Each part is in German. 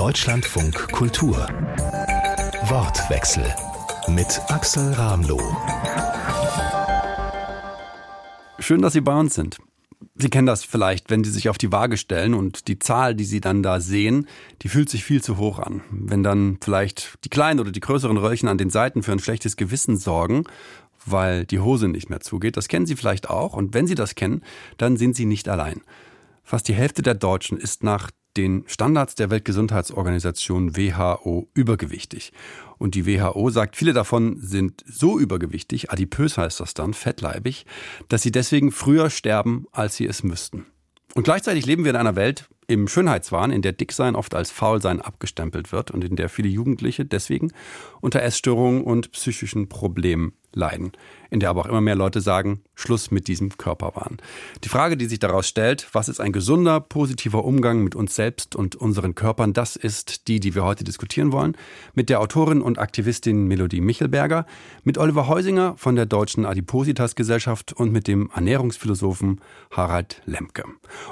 Deutschlandfunk Kultur. Wortwechsel mit Axel Ramloh. Schön, dass Sie bei uns sind. Sie kennen das vielleicht, wenn Sie sich auf die Waage stellen und die Zahl, die Sie dann da sehen, die fühlt sich viel zu hoch an. Wenn dann vielleicht die kleinen oder die größeren Röllchen an den Seiten für ein schlechtes Gewissen sorgen, weil die Hose nicht mehr zugeht, das kennen Sie vielleicht auch. Und wenn Sie das kennen, dann sind Sie nicht allein. Fast die Hälfte der Deutschen ist nach den Standards der Weltgesundheitsorganisation WHO übergewichtig. Und die WHO sagt, viele davon sind so übergewichtig, adipös heißt das dann, fettleibig, dass sie deswegen früher sterben, als sie es müssten. Und gleichzeitig leben wir in einer Welt im Schönheitswahn, in der Dicksein oft als Faulsein abgestempelt wird und in der viele Jugendliche deswegen unter Essstörungen und psychischen Problemen leiden, in der aber auch immer mehr Leute sagen, Schluss mit diesem Körperwahn. Die Frage, die sich daraus stellt, was ist ein gesunder, positiver Umgang mit uns selbst und unseren Körpern, das ist die, die wir heute diskutieren wollen, mit der Autorin und Aktivistin Melodie Michelberger, mit Oliver Heusinger von der Deutschen Adipositas Gesellschaft und mit dem Ernährungsphilosophen Harald Lemke.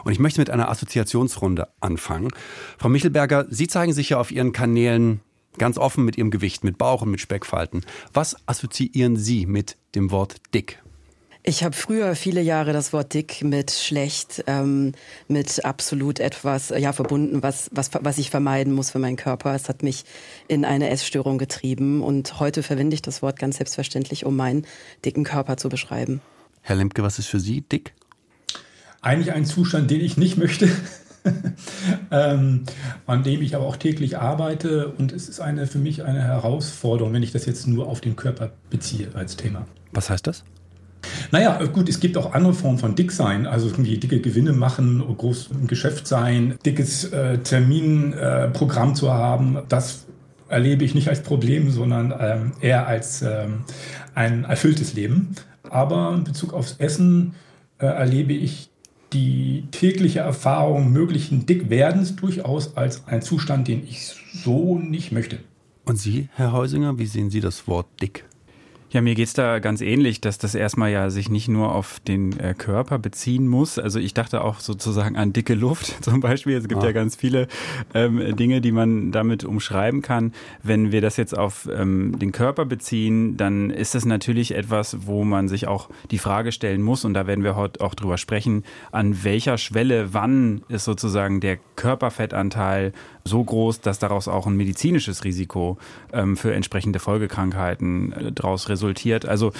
Und ich möchte mit einer Assoziationsrunde anfangen. Frau Michelberger, Sie zeigen sich ja auf Ihren Kanälen Ganz offen mit ihrem Gewicht, mit Bauch und mit Speckfalten. Was assoziieren Sie mit dem Wort dick? Ich habe früher viele Jahre das Wort dick mit schlecht, ähm, mit absolut etwas ja verbunden, was, was, was ich vermeiden muss für meinen Körper. Es hat mich in eine Essstörung getrieben und heute verwende ich das Wort ganz selbstverständlich, um meinen dicken Körper zu beschreiben. Herr Lemke, was ist für Sie dick? Eigentlich ein Zustand, den ich nicht möchte. ähm, an dem ich aber auch täglich arbeite. Und es ist eine, für mich eine Herausforderung, wenn ich das jetzt nur auf den Körper beziehe als Thema. Was heißt das? Naja, gut, es gibt auch andere Formen von Dicksein, also irgendwie dicke Gewinne machen, groß im Geschäft sein, dickes äh, Terminprogramm äh, zu haben. Das erlebe ich nicht als Problem, sondern ähm, eher als ähm, ein erfülltes Leben. Aber in Bezug aufs Essen äh, erlebe ich die tägliche Erfahrung möglichen Dickwerdens durchaus als ein Zustand, den ich so nicht möchte. Und Sie, Herr Heusinger, wie sehen Sie das Wort dick? Ja, mir geht's da ganz ähnlich, dass das erstmal ja sich nicht nur auf den äh, Körper beziehen muss. Also ich dachte auch sozusagen an dicke Luft zum Beispiel. Es gibt ah. ja ganz viele ähm, Dinge, die man damit umschreiben kann. Wenn wir das jetzt auf ähm, den Körper beziehen, dann ist das natürlich etwas, wo man sich auch die Frage stellen muss, und da werden wir heute auch drüber sprechen, an welcher Schwelle, wann ist sozusagen der Körperfettanteil so groß, dass daraus auch ein medizinisches Risiko ähm, für entsprechende Folgekrankheiten äh, daraus resultiert. Also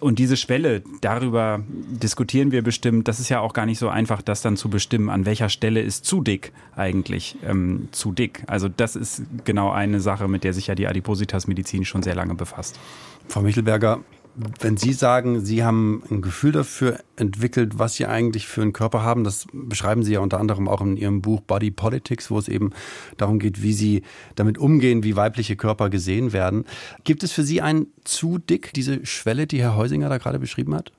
und diese Schwelle, darüber diskutieren wir bestimmt. Das ist ja auch gar nicht so einfach, das dann zu bestimmen, an welcher Stelle ist zu dick eigentlich ähm, zu dick. Also das ist genau eine Sache, mit der sich ja die Adipositas-Medizin schon sehr lange befasst. Frau Michelberger, wenn Sie sagen, Sie haben ein Gefühl dafür entwickelt, was Sie eigentlich für einen Körper haben, das beschreiben Sie ja unter anderem auch in Ihrem Buch Body Politics, wo es eben darum geht, wie Sie damit umgehen, wie weibliche Körper gesehen werden. Gibt es für Sie ein zu dick, diese Schwelle, die Herr Heusinger da gerade beschrieben hat?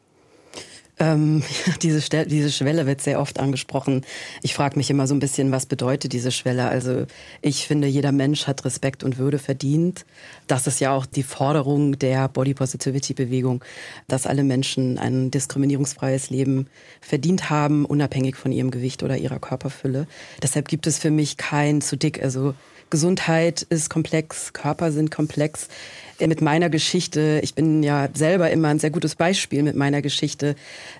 Ähm, diese, diese Schwelle wird sehr oft angesprochen. Ich frage mich immer so ein bisschen, was bedeutet diese Schwelle? Also ich finde, jeder Mensch hat Respekt und Würde verdient. Das ist ja auch die Forderung der Body Positivity Bewegung, dass alle Menschen ein diskriminierungsfreies Leben verdient haben, unabhängig von ihrem Gewicht oder ihrer Körperfülle. Deshalb gibt es für mich kein zu dick. Also Gesundheit ist komplex, Körper sind komplex mit meiner Geschichte, ich bin ja selber immer ein sehr gutes Beispiel mit meiner Geschichte,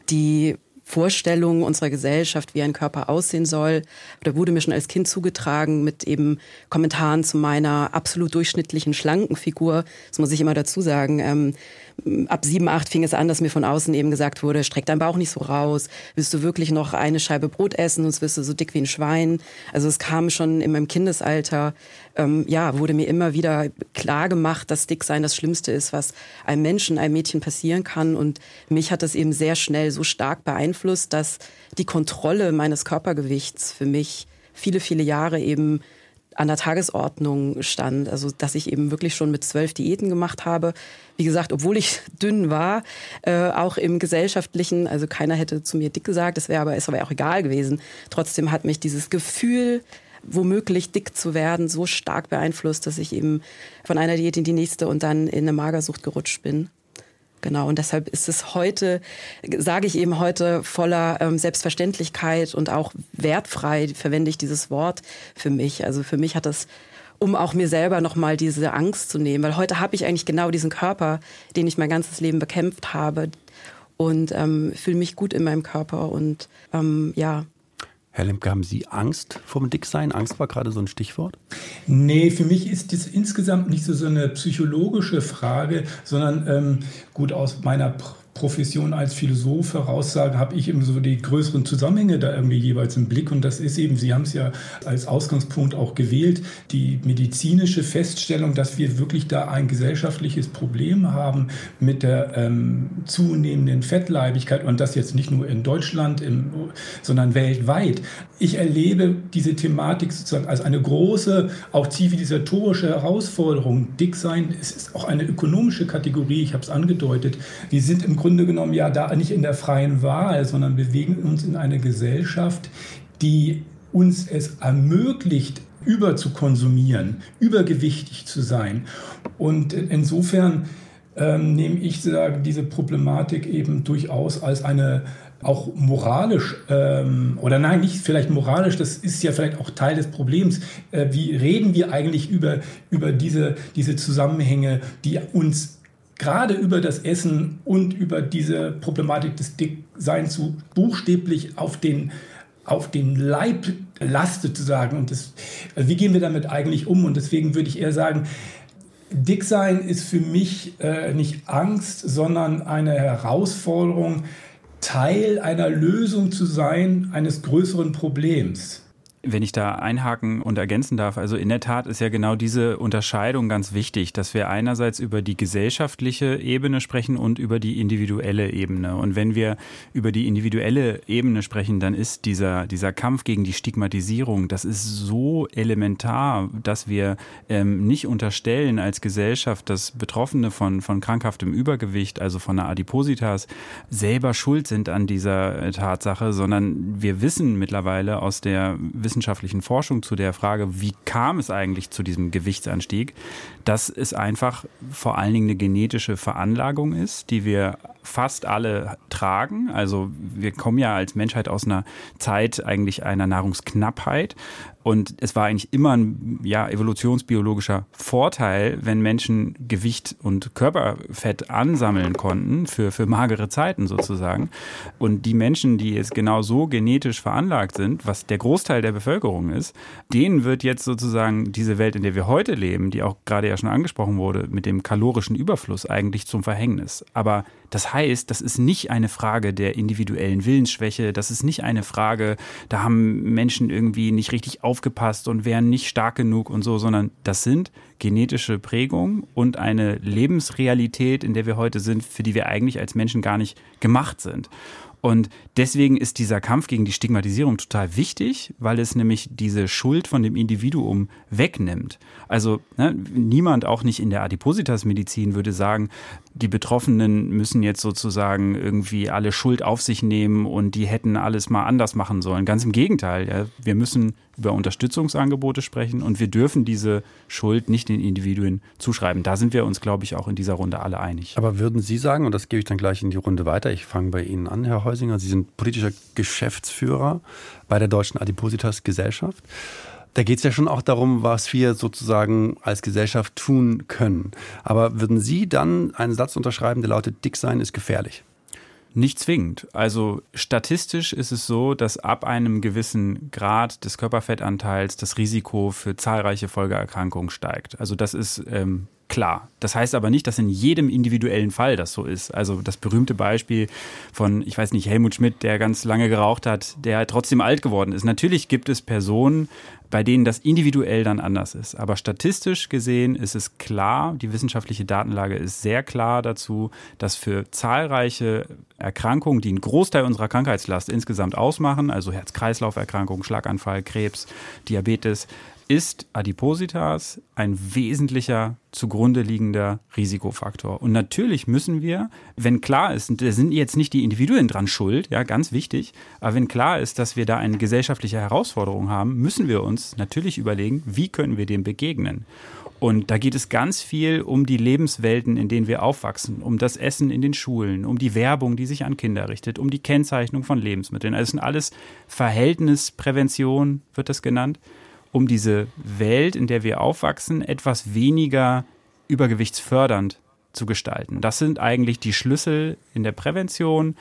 die Vorstellung unserer Gesellschaft, wie ein Körper aussehen soll, oder wurde mir schon als Kind zugetragen mit eben Kommentaren zu meiner absolut durchschnittlichen schlanken Figur. Das muss ich immer dazu sagen. Ähm, ab sieben, acht fing es an, dass mir von außen eben gesagt wurde, streck deinen Bauch nicht so raus, willst du wirklich noch eine Scheibe Brot essen, sonst wirst du so dick wie ein Schwein. Also es kam schon in meinem Kindesalter, ähm, ja, wurde mir immer wieder klar gemacht, dass Dicksein das Schlimmste ist, was einem Menschen, einem Mädchen passieren kann. Und mich hat das eben sehr schnell so stark beeinflusst, dass die Kontrolle meines Körpergewichts für mich viele, viele Jahre eben an der Tagesordnung stand. Also dass ich eben wirklich schon mit zwölf Diäten gemacht habe. Wie gesagt, obwohl ich dünn war, äh, auch im gesellschaftlichen, also keiner hätte zu mir dick gesagt, das wäre aber, ist aber auch egal gewesen. Trotzdem hat mich dieses Gefühl, womöglich dick zu werden, so stark beeinflusst, dass ich eben von einer Diät in die nächste und dann in eine Magersucht gerutscht bin. Genau, und deshalb ist es heute, sage ich eben heute, voller ähm, Selbstverständlichkeit und auch wertfrei verwende ich dieses Wort für mich. Also für mich hat das, um auch mir selber nochmal diese Angst zu nehmen, weil heute habe ich eigentlich genau diesen Körper, den ich mein ganzes Leben bekämpft habe und ähm, fühle mich gut in meinem Körper und ähm, ja, Herr Lemke, haben Sie Angst vor dem Dicksein? Angst war gerade so ein Stichwort. Nee, für mich ist das insgesamt nicht so, so eine psychologische Frage, sondern ähm, gut aus meiner Profession als Philosoph heraussagen, habe ich eben so die größeren Zusammenhänge da irgendwie jeweils im Blick. Und das ist eben, Sie haben es ja als Ausgangspunkt auch gewählt, die medizinische Feststellung, dass wir wirklich da ein gesellschaftliches Problem haben mit der ähm, zunehmenden Fettleibigkeit und das jetzt nicht nur in Deutschland, im, sondern weltweit. Ich erlebe diese Thematik sozusagen als eine große, auch zivilisatorische Herausforderung. Dick sein ist auch eine ökonomische Kategorie, ich habe es angedeutet. Wir sind im Grunde genommen ja da nicht in der freien Wahl, sondern bewegen uns in eine Gesellschaft, die uns es ermöglicht, über zu konsumieren, übergewichtig zu sein. Und insofern ähm, nehme ich sagen, diese Problematik eben durchaus als eine auch moralisch ähm, oder nein, nicht vielleicht moralisch, das ist ja vielleicht auch Teil des Problems. Äh, wie reden wir eigentlich über, über diese, diese Zusammenhänge, die uns gerade über das Essen und über diese Problematik des Dickseins zu buchstäblich auf den, auf den Leib lastet zu sagen. Und das, also wie gehen wir damit eigentlich um? Und deswegen würde ich eher sagen, Dicksein ist für mich äh, nicht Angst, sondern eine Herausforderung, Teil einer Lösung zu sein eines größeren Problems. Wenn ich da einhaken und ergänzen darf, also in der Tat ist ja genau diese Unterscheidung ganz wichtig, dass wir einerseits über die gesellschaftliche Ebene sprechen und über die individuelle Ebene. Und wenn wir über die individuelle Ebene sprechen, dann ist dieser, dieser Kampf gegen die Stigmatisierung, das ist so elementar, dass wir ähm, nicht unterstellen als Gesellschaft, dass Betroffene von, von krankhaftem Übergewicht, also von einer Adipositas, selber schuld sind an dieser äh, Tatsache, sondern wir wissen mittlerweile aus der wissenschaftlichen Forschung zu der Frage, wie kam es eigentlich zu diesem Gewichtsanstieg, dass es einfach vor allen Dingen eine genetische Veranlagung ist, die wir fast alle tragen. Also wir kommen ja als Menschheit aus einer Zeit eigentlich einer Nahrungsknappheit. Und es war eigentlich immer ein ja, evolutionsbiologischer Vorteil, wenn Menschen Gewicht und Körperfett ansammeln konnten für, für magere Zeiten sozusagen. Und die Menschen, die jetzt genau so genetisch veranlagt sind, was der Großteil der Bevölkerung ist, denen wird jetzt sozusagen diese Welt, in der wir heute leben, die auch gerade ja schon angesprochen wurde, mit dem kalorischen Überfluss eigentlich zum Verhängnis. Aber das heißt, das ist nicht eine Frage der individuellen Willensschwäche, das ist nicht eine Frage, da haben Menschen irgendwie nicht richtig aufgepasst und wären nicht stark genug und so, sondern das sind genetische Prägungen und eine Lebensrealität, in der wir heute sind, für die wir eigentlich als Menschen gar nicht gemacht sind. Und deswegen ist dieser Kampf gegen die Stigmatisierung total wichtig, weil es nämlich diese Schuld von dem Individuum wegnimmt. Also ne, niemand, auch nicht in der Adipositas-Medizin, würde sagen, die Betroffenen müssen jetzt sozusagen irgendwie alle Schuld auf sich nehmen und die hätten alles mal anders machen sollen. Ganz im Gegenteil. Ja, wir müssen über Unterstützungsangebote sprechen und wir dürfen diese Schuld nicht den Individuen zuschreiben. Da sind wir uns, glaube ich, auch in dieser Runde alle einig. Aber würden Sie sagen, und das gebe ich dann gleich in die Runde weiter, ich fange bei Ihnen an, Herr Heusinger, Sie sind politischer Geschäftsführer bei der Deutschen Adipositas Gesellschaft. Da geht es ja schon auch darum, was wir sozusagen als Gesellschaft tun können. Aber würden Sie dann einen Satz unterschreiben, der lautet, dick sein ist gefährlich? Nicht zwingend. Also statistisch ist es so, dass ab einem gewissen Grad des Körperfettanteils das Risiko für zahlreiche Folgeerkrankungen steigt. Also das ist ähm, klar. Das heißt aber nicht, dass in jedem individuellen Fall das so ist. Also das berühmte Beispiel von, ich weiß nicht, Helmut Schmidt, der ganz lange geraucht hat, der trotzdem alt geworden ist. Natürlich gibt es Personen, bei denen das individuell dann anders ist. Aber statistisch gesehen ist es klar, die wissenschaftliche Datenlage ist sehr klar dazu, dass für zahlreiche Erkrankungen, die einen Großteil unserer Krankheitslast insgesamt ausmachen, also Herz-Kreislauf-Erkrankungen, Schlaganfall, Krebs, Diabetes, ist Adipositas ein wesentlicher zugrunde liegender Risikofaktor. Und natürlich müssen wir, wenn klar ist, da sind jetzt nicht die Individuen dran schuld, ja, ganz wichtig, aber wenn klar ist, dass wir da eine gesellschaftliche Herausforderung haben, müssen wir uns natürlich überlegen, wie können wir dem begegnen. Und da geht es ganz viel um die Lebenswelten, in denen wir aufwachsen, um das Essen in den Schulen, um die Werbung, die sich an Kinder richtet, um die Kennzeichnung von Lebensmitteln. Also es sind alles Verhältnisprävention, wird das genannt um diese Welt, in der wir aufwachsen, etwas weniger übergewichtsfördernd zu gestalten. Das sind eigentlich die Schlüssel in der Prävention.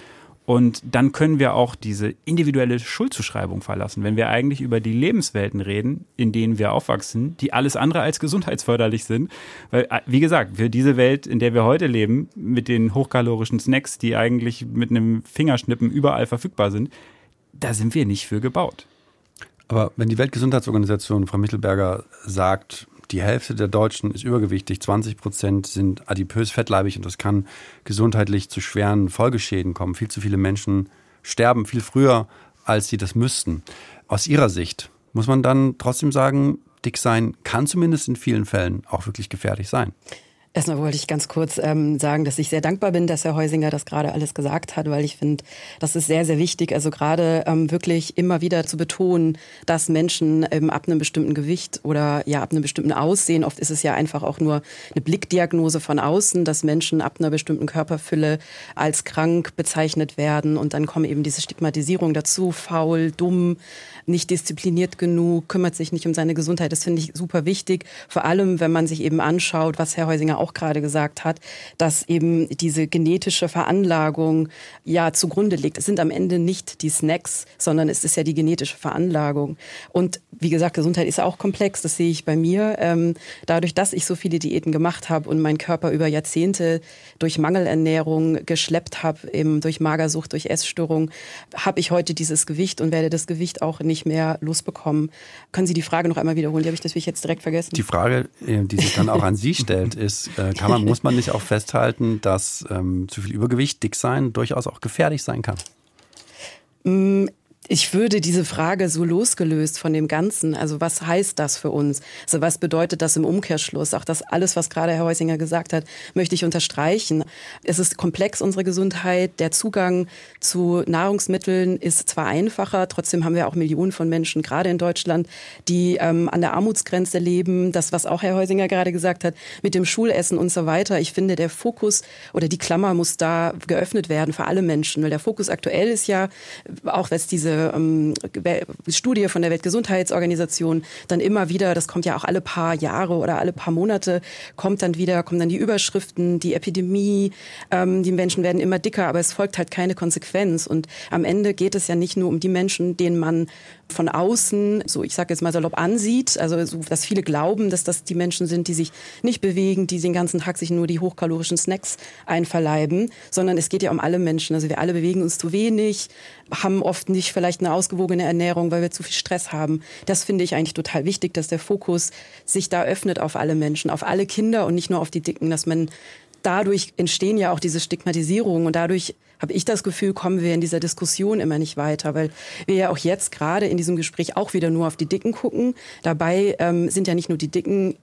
Und dann können wir auch diese individuelle Schuldzuschreibung verlassen, wenn wir eigentlich über die Lebenswelten reden, in denen wir aufwachsen, die alles andere als gesundheitsförderlich sind. Weil, äh, wie gesagt, für diese Welt, in der wir heute leben, mit den hochkalorischen Snacks, die eigentlich mit einem Fingerschnippen überall verfügbar sind, da sind wir nicht für gebaut. Aber wenn die Weltgesundheitsorganisation, Frau Mittelberger, sagt, die Hälfte der Deutschen ist übergewichtig, 20 Prozent sind adipös fettleibig und das kann gesundheitlich zu schweren Folgeschäden kommen. Viel zu viele Menschen sterben viel früher, als sie das müssten. Aus Ihrer Sicht muss man dann trotzdem sagen, dick sein kann zumindest in vielen Fällen auch wirklich gefährlich sein. Erstmal wollte ich ganz kurz ähm, sagen, dass ich sehr dankbar bin, dass Herr Heusinger das gerade alles gesagt hat, weil ich finde, das ist sehr, sehr wichtig. Also gerade ähm, wirklich immer wieder zu betonen, dass Menschen ähm, ab einem bestimmten Gewicht oder ja ab einem bestimmten Aussehen, oft ist es ja einfach auch nur eine Blickdiagnose von außen, dass Menschen ab einer bestimmten Körperfülle als krank bezeichnet werden und dann kommen eben diese Stigmatisierung dazu, faul, dumm, nicht diszipliniert genug, kümmert sich nicht um seine Gesundheit. Das finde ich super wichtig, vor allem wenn man sich eben anschaut, was Herr Heusinger auch gerade gesagt hat, dass eben diese genetische Veranlagung ja zugrunde liegt. Es sind am Ende nicht die Snacks, sondern es ist ja die genetische Veranlagung. Und wie gesagt, Gesundheit ist auch komplex, das sehe ich bei mir. Ähm, dadurch, dass ich so viele Diäten gemacht habe und meinen Körper über Jahrzehnte durch Mangelernährung geschleppt habe, eben durch Magersucht, durch Essstörung, habe ich heute dieses Gewicht und werde das Gewicht auch nicht mehr losbekommen. Können Sie die Frage noch einmal wiederholen? Die habe ich natürlich jetzt direkt vergessen. Die Frage, äh, die sich dann auch an Sie stellt, ist, äh, kann man, muss man nicht auch festhalten, dass ähm, zu viel Übergewicht, dick sein durchaus auch gefährlich sein kann? Ich würde diese Frage so losgelöst von dem Ganzen, also was heißt das für uns? Also was bedeutet das im Umkehrschluss? Auch das alles, was gerade Herr Heusinger gesagt hat, möchte ich unterstreichen. Es ist komplex, unsere Gesundheit. Der Zugang zu Nahrungsmitteln ist zwar einfacher, trotzdem haben wir auch Millionen von Menschen, gerade in Deutschland, die ähm, an der Armutsgrenze leben. Das, was auch Herr Heusinger gerade gesagt hat, mit dem Schulessen und so weiter. Ich finde, der Fokus oder die Klammer muss da geöffnet werden für alle Menschen, weil der Fokus aktuell ist ja, auch was diese ähm, Studie von der Weltgesundheitsorganisation dann immer wieder, das kommt ja auch alle paar Jahre oder alle paar Monate, kommt dann wieder, kommen dann die Überschriften, die Epidemie, ähm, die Menschen werden immer dicker, aber es folgt halt keine Konsequenz. Und am Ende geht es ja nicht nur um die Menschen, denen man von außen, so ich sage jetzt mal salopp ansieht, also so, dass viele glauben, dass das die Menschen sind, die sich nicht bewegen, die den ganzen Tag sich nur die hochkalorischen Snacks einverleiben, sondern es geht ja um alle Menschen. Also wir alle bewegen uns zu wenig, haben oft nicht vielleicht eine ausgewogene Ernährung, weil wir zu viel Stress haben. Das finde ich eigentlich total wichtig, dass der Fokus sich da öffnet auf alle Menschen, auf alle Kinder und nicht nur auf die Dicken, dass man dadurch entstehen ja auch diese Stigmatisierungen und dadurch habe ich das Gefühl, kommen wir in dieser Diskussion immer nicht weiter, weil wir ja auch jetzt gerade in diesem Gespräch auch wieder nur auf die Dicken gucken. Dabei ähm, sind ja nicht nur die Dicken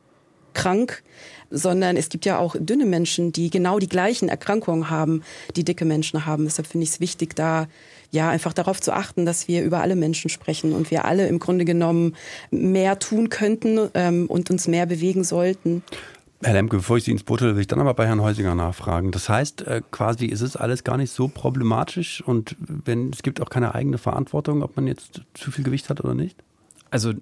krank, sondern es gibt ja auch dünne Menschen, die genau die gleichen Erkrankungen haben, die dicke Menschen haben. Deshalb finde ich es wichtig, da ja einfach darauf zu achten, dass wir über alle Menschen sprechen und wir alle im Grunde genommen mehr tun könnten ähm, und uns mehr bewegen sollten. Herr Lemke, bevor ich Sie ins Boot will, will ich dann aber bei Herrn Heusinger nachfragen. Das heißt, äh, quasi ist es alles gar nicht so problematisch und wenn es gibt auch keine eigene Verantwortung, ob man jetzt zu viel Gewicht hat oder nicht? Also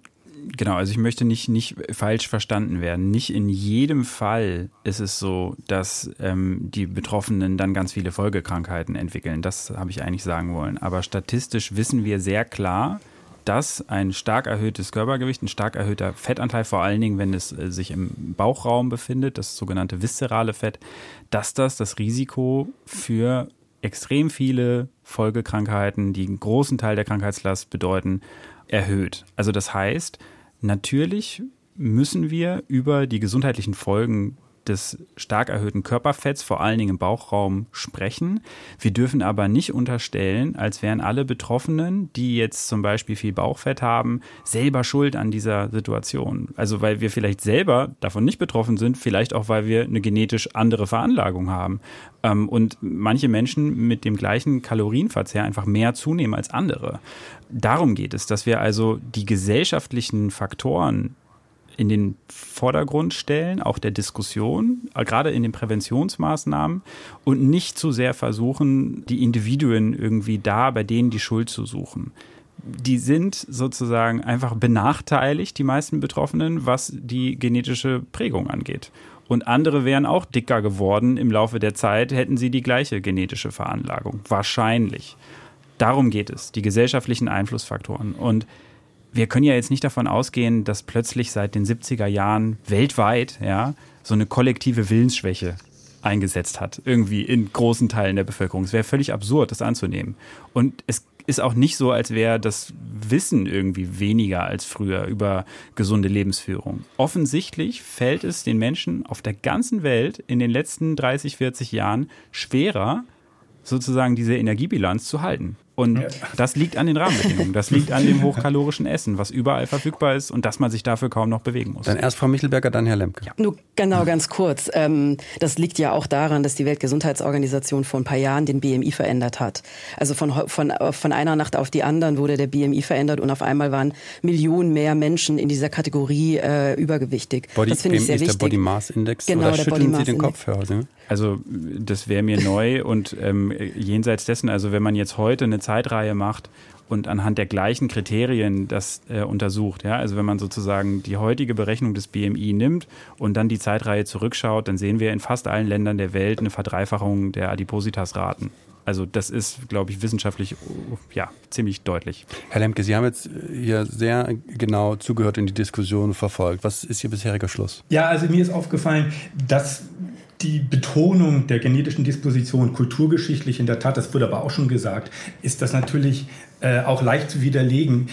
genau, also ich möchte nicht, nicht falsch verstanden werden. Nicht in jedem Fall ist es so, dass ähm, die Betroffenen dann ganz viele Folgekrankheiten entwickeln. Das habe ich eigentlich sagen wollen. Aber statistisch wissen wir sehr klar, dass ein stark erhöhtes Körpergewicht, ein stark erhöhter Fettanteil, vor allen Dingen, wenn es äh, sich im Bauchraum befindet, das sogenannte viszerale Fett, dass das das Risiko für extrem viele Folgekrankheiten, die einen großen Teil der Krankheitslast bedeuten, erhöht. Also das heißt, Natürlich müssen wir über die gesundheitlichen Folgen des stark erhöhten Körperfetts, vor allen Dingen im Bauchraum, sprechen. Wir dürfen aber nicht unterstellen, als wären alle Betroffenen, die jetzt zum Beispiel viel Bauchfett haben, selber schuld an dieser Situation. Also weil wir vielleicht selber davon nicht betroffen sind, vielleicht auch, weil wir eine genetisch andere Veranlagung haben. Ähm, und manche Menschen mit dem gleichen Kalorienverzehr einfach mehr zunehmen als andere. Darum geht es, dass wir also die gesellschaftlichen Faktoren in den Vordergrund stellen, auch der Diskussion, äh, gerade in den Präventionsmaßnahmen und nicht zu sehr versuchen, die Individuen irgendwie da bei denen die Schuld zu suchen. Die sind sozusagen einfach benachteiligt, die meisten Betroffenen, was die genetische Prägung angeht. Und andere wären auch dicker geworden im Laufe der Zeit, hätten sie die gleiche genetische Veranlagung. Wahrscheinlich. Darum geht es, die gesellschaftlichen Einflussfaktoren. Und wir können ja jetzt nicht davon ausgehen, dass plötzlich seit den 70er Jahren weltweit ja, so eine kollektive Willensschwäche eingesetzt hat, irgendwie in großen Teilen der Bevölkerung. Es wäre völlig absurd, das anzunehmen. Und es ist auch nicht so, als wäre das Wissen irgendwie weniger als früher über gesunde Lebensführung. Offensichtlich fällt es den Menschen auf der ganzen Welt in den letzten 30, 40 Jahren schwerer, sozusagen diese Energiebilanz zu halten. Und ja. das liegt an den Rahmenbedingungen. Das liegt an dem hochkalorischen Essen, was überall verfügbar ist und dass man sich dafür kaum noch bewegen muss. Dann erst Frau Michelberger, dann Herr Lemke. Ja. Nur genau ganz kurz. Ähm, das liegt ja auch daran, dass die Weltgesundheitsorganisation vor ein paar Jahren den BMI verändert hat. Also von, von, von einer Nacht auf die anderen wurde der BMI verändert und auf einmal waren Millionen mehr Menschen in dieser Kategorie äh, übergewichtig. Body, das finde ich sehr ist wichtig. der Body Mass Index. Genau, Oder der schütteln Body Sie den Kopf, Herr? Also das wäre mir neu und ähm, jenseits dessen, also wenn man jetzt heute eine Zeitreihe macht und anhand der gleichen Kriterien das äh, untersucht, ja, also wenn man sozusagen die heutige Berechnung des BMI nimmt und dann die Zeitreihe zurückschaut, dann sehen wir in fast allen Ländern der Welt eine Verdreifachung der Adipositasraten. Also das ist, glaube ich, wissenschaftlich ja, ziemlich deutlich. Herr Lemke, Sie haben jetzt hier sehr genau zugehört in die Diskussion verfolgt. Was ist Ihr bisheriger Schluss? Ja, also mir ist aufgefallen, dass die Betonung der genetischen Disposition kulturgeschichtlich, in der Tat, das wurde aber auch schon gesagt, ist das natürlich äh, auch leicht zu widerlegen.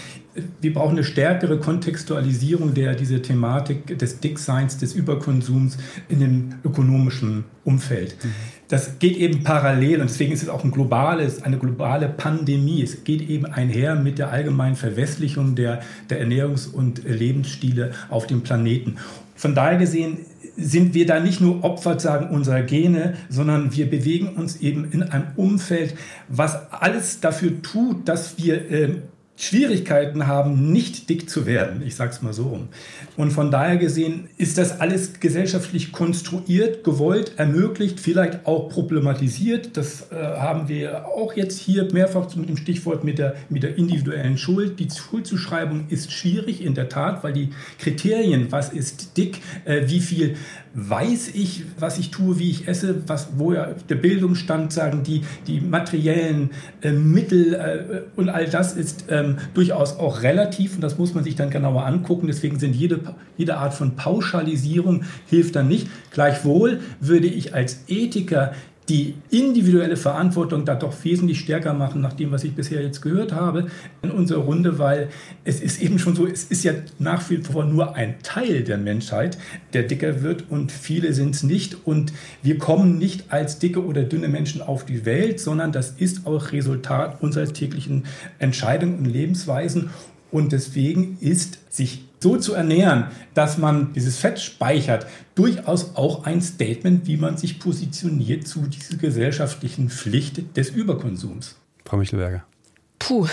Wir brauchen eine stärkere Kontextualisierung der diese Thematik des Dickseins, des Überkonsums in dem ökonomischen Umfeld. Mhm. Das geht eben parallel und deswegen ist es auch ein globales, eine globale Pandemie. Es geht eben einher mit der allgemeinen Verwestlichung der, der Ernährungs- und Lebensstile auf dem Planeten. Von daher gesehen sind wir da nicht nur Opfer sagen unserer Gene, sondern wir bewegen uns eben in einem Umfeld, was alles dafür tut, dass wir äh, Schwierigkeiten haben, nicht dick zu werden. Ich sage es mal so rum. Und von daher gesehen ist das alles gesellschaftlich konstruiert, gewollt, ermöglicht, vielleicht auch problematisiert. Das äh, haben wir auch jetzt hier mehrfach mit dem Stichwort mit der, mit der individuellen Schuld. Die Schuldzuschreibung ist schwierig in der Tat, weil die Kriterien, was ist dick, äh, wie viel weiß ich, was ich tue, wie ich esse, was, wo ja der Bildungsstand, sagen die, die materiellen äh, Mittel äh, und all das ist ähm, durchaus auch relativ und das muss man sich dann genauer angucken. Deswegen sind jede, jede Art von Pauschalisierung hilft dann nicht. Gleichwohl würde ich als Ethiker die individuelle Verantwortung da doch wesentlich stärker machen, nach dem, was ich bisher jetzt gehört habe in unserer Runde, weil es ist eben schon so, es ist ja nach wie vor nur ein Teil der Menschheit, der dicker wird und viele sind es nicht. Und wir kommen nicht als dicke oder dünne Menschen auf die Welt, sondern das ist auch Resultat unserer täglichen Entscheidungen und Lebensweisen. Und deswegen ist sich so zu ernähren, dass man dieses Fett speichert, durchaus auch ein Statement, wie man sich positioniert zu dieser gesellschaftlichen Pflicht des Überkonsums. Frau Michelberger. Puh.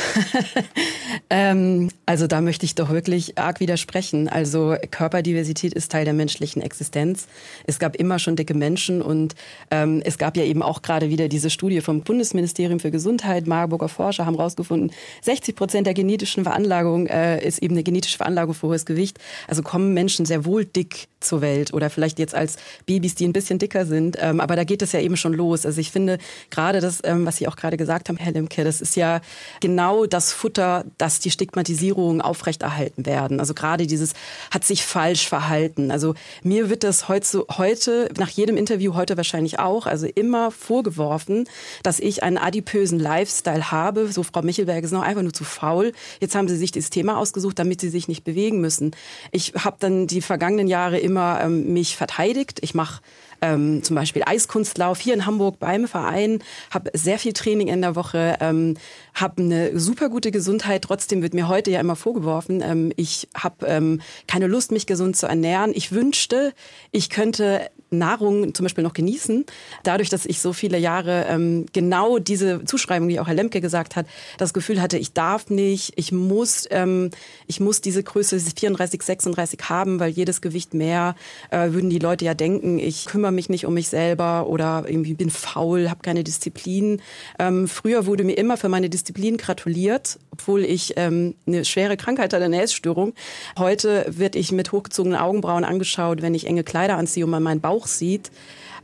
ähm, also da möchte ich doch wirklich arg widersprechen. Also Körperdiversität ist Teil der menschlichen Existenz. Es gab immer schon dicke Menschen und ähm, es gab ja eben auch gerade wieder diese Studie vom Bundesministerium für Gesundheit. Marburger Forscher haben herausgefunden, 60 Prozent der genetischen Veranlagung äh, ist eben eine genetische Veranlagung für hohes Gewicht. Also kommen Menschen sehr wohl dick zur Welt oder vielleicht jetzt als Babys, die ein bisschen dicker sind. Ähm, aber da geht es ja eben schon los. Also ich finde gerade das, ähm, was Sie auch gerade gesagt haben, Herr Lemke, das ist ja genau das Futter, dass die Stigmatisierungen aufrechterhalten werden. Also gerade dieses hat sich falsch verhalten. Also mir wird das heute, heute nach jedem Interview heute wahrscheinlich auch, also immer vorgeworfen, dass ich einen adipösen Lifestyle habe. So Frau Michelberg ist noch einfach nur zu faul. Jetzt haben sie sich dieses Thema ausgesucht, damit sie sich nicht bewegen müssen. Ich habe dann die vergangenen Jahre immer ähm, mich verteidigt. Ich mache ähm, zum Beispiel Eiskunstlauf hier in Hamburg beim Verein, habe sehr viel Training in der Woche, ähm, habe eine super gute Gesundheit. Trotzdem wird mir heute ja immer vorgeworfen, ähm, ich habe ähm, keine Lust, mich gesund zu ernähren. Ich wünschte, ich könnte Nahrung zum Beispiel noch genießen. Dadurch, dass ich so viele Jahre ähm, genau diese Zuschreibung, die auch Herr Lemke gesagt hat, das Gefühl hatte, ich darf nicht, ich muss, ähm, ich muss diese Größe 34, 36 haben, weil jedes Gewicht mehr äh, würden die Leute ja denken, ich kümmere mich nicht um mich selber oder irgendwie bin faul, habe keine Disziplin. Ähm, früher wurde mir immer für meine Disziplin gratuliert, obwohl ich ähm, eine schwere Krankheit hatte, eine Essstörung. Heute wird ich mit hochgezogenen Augenbrauen angeschaut, wenn ich enge Kleider anziehe und man meinen Bauch sieht.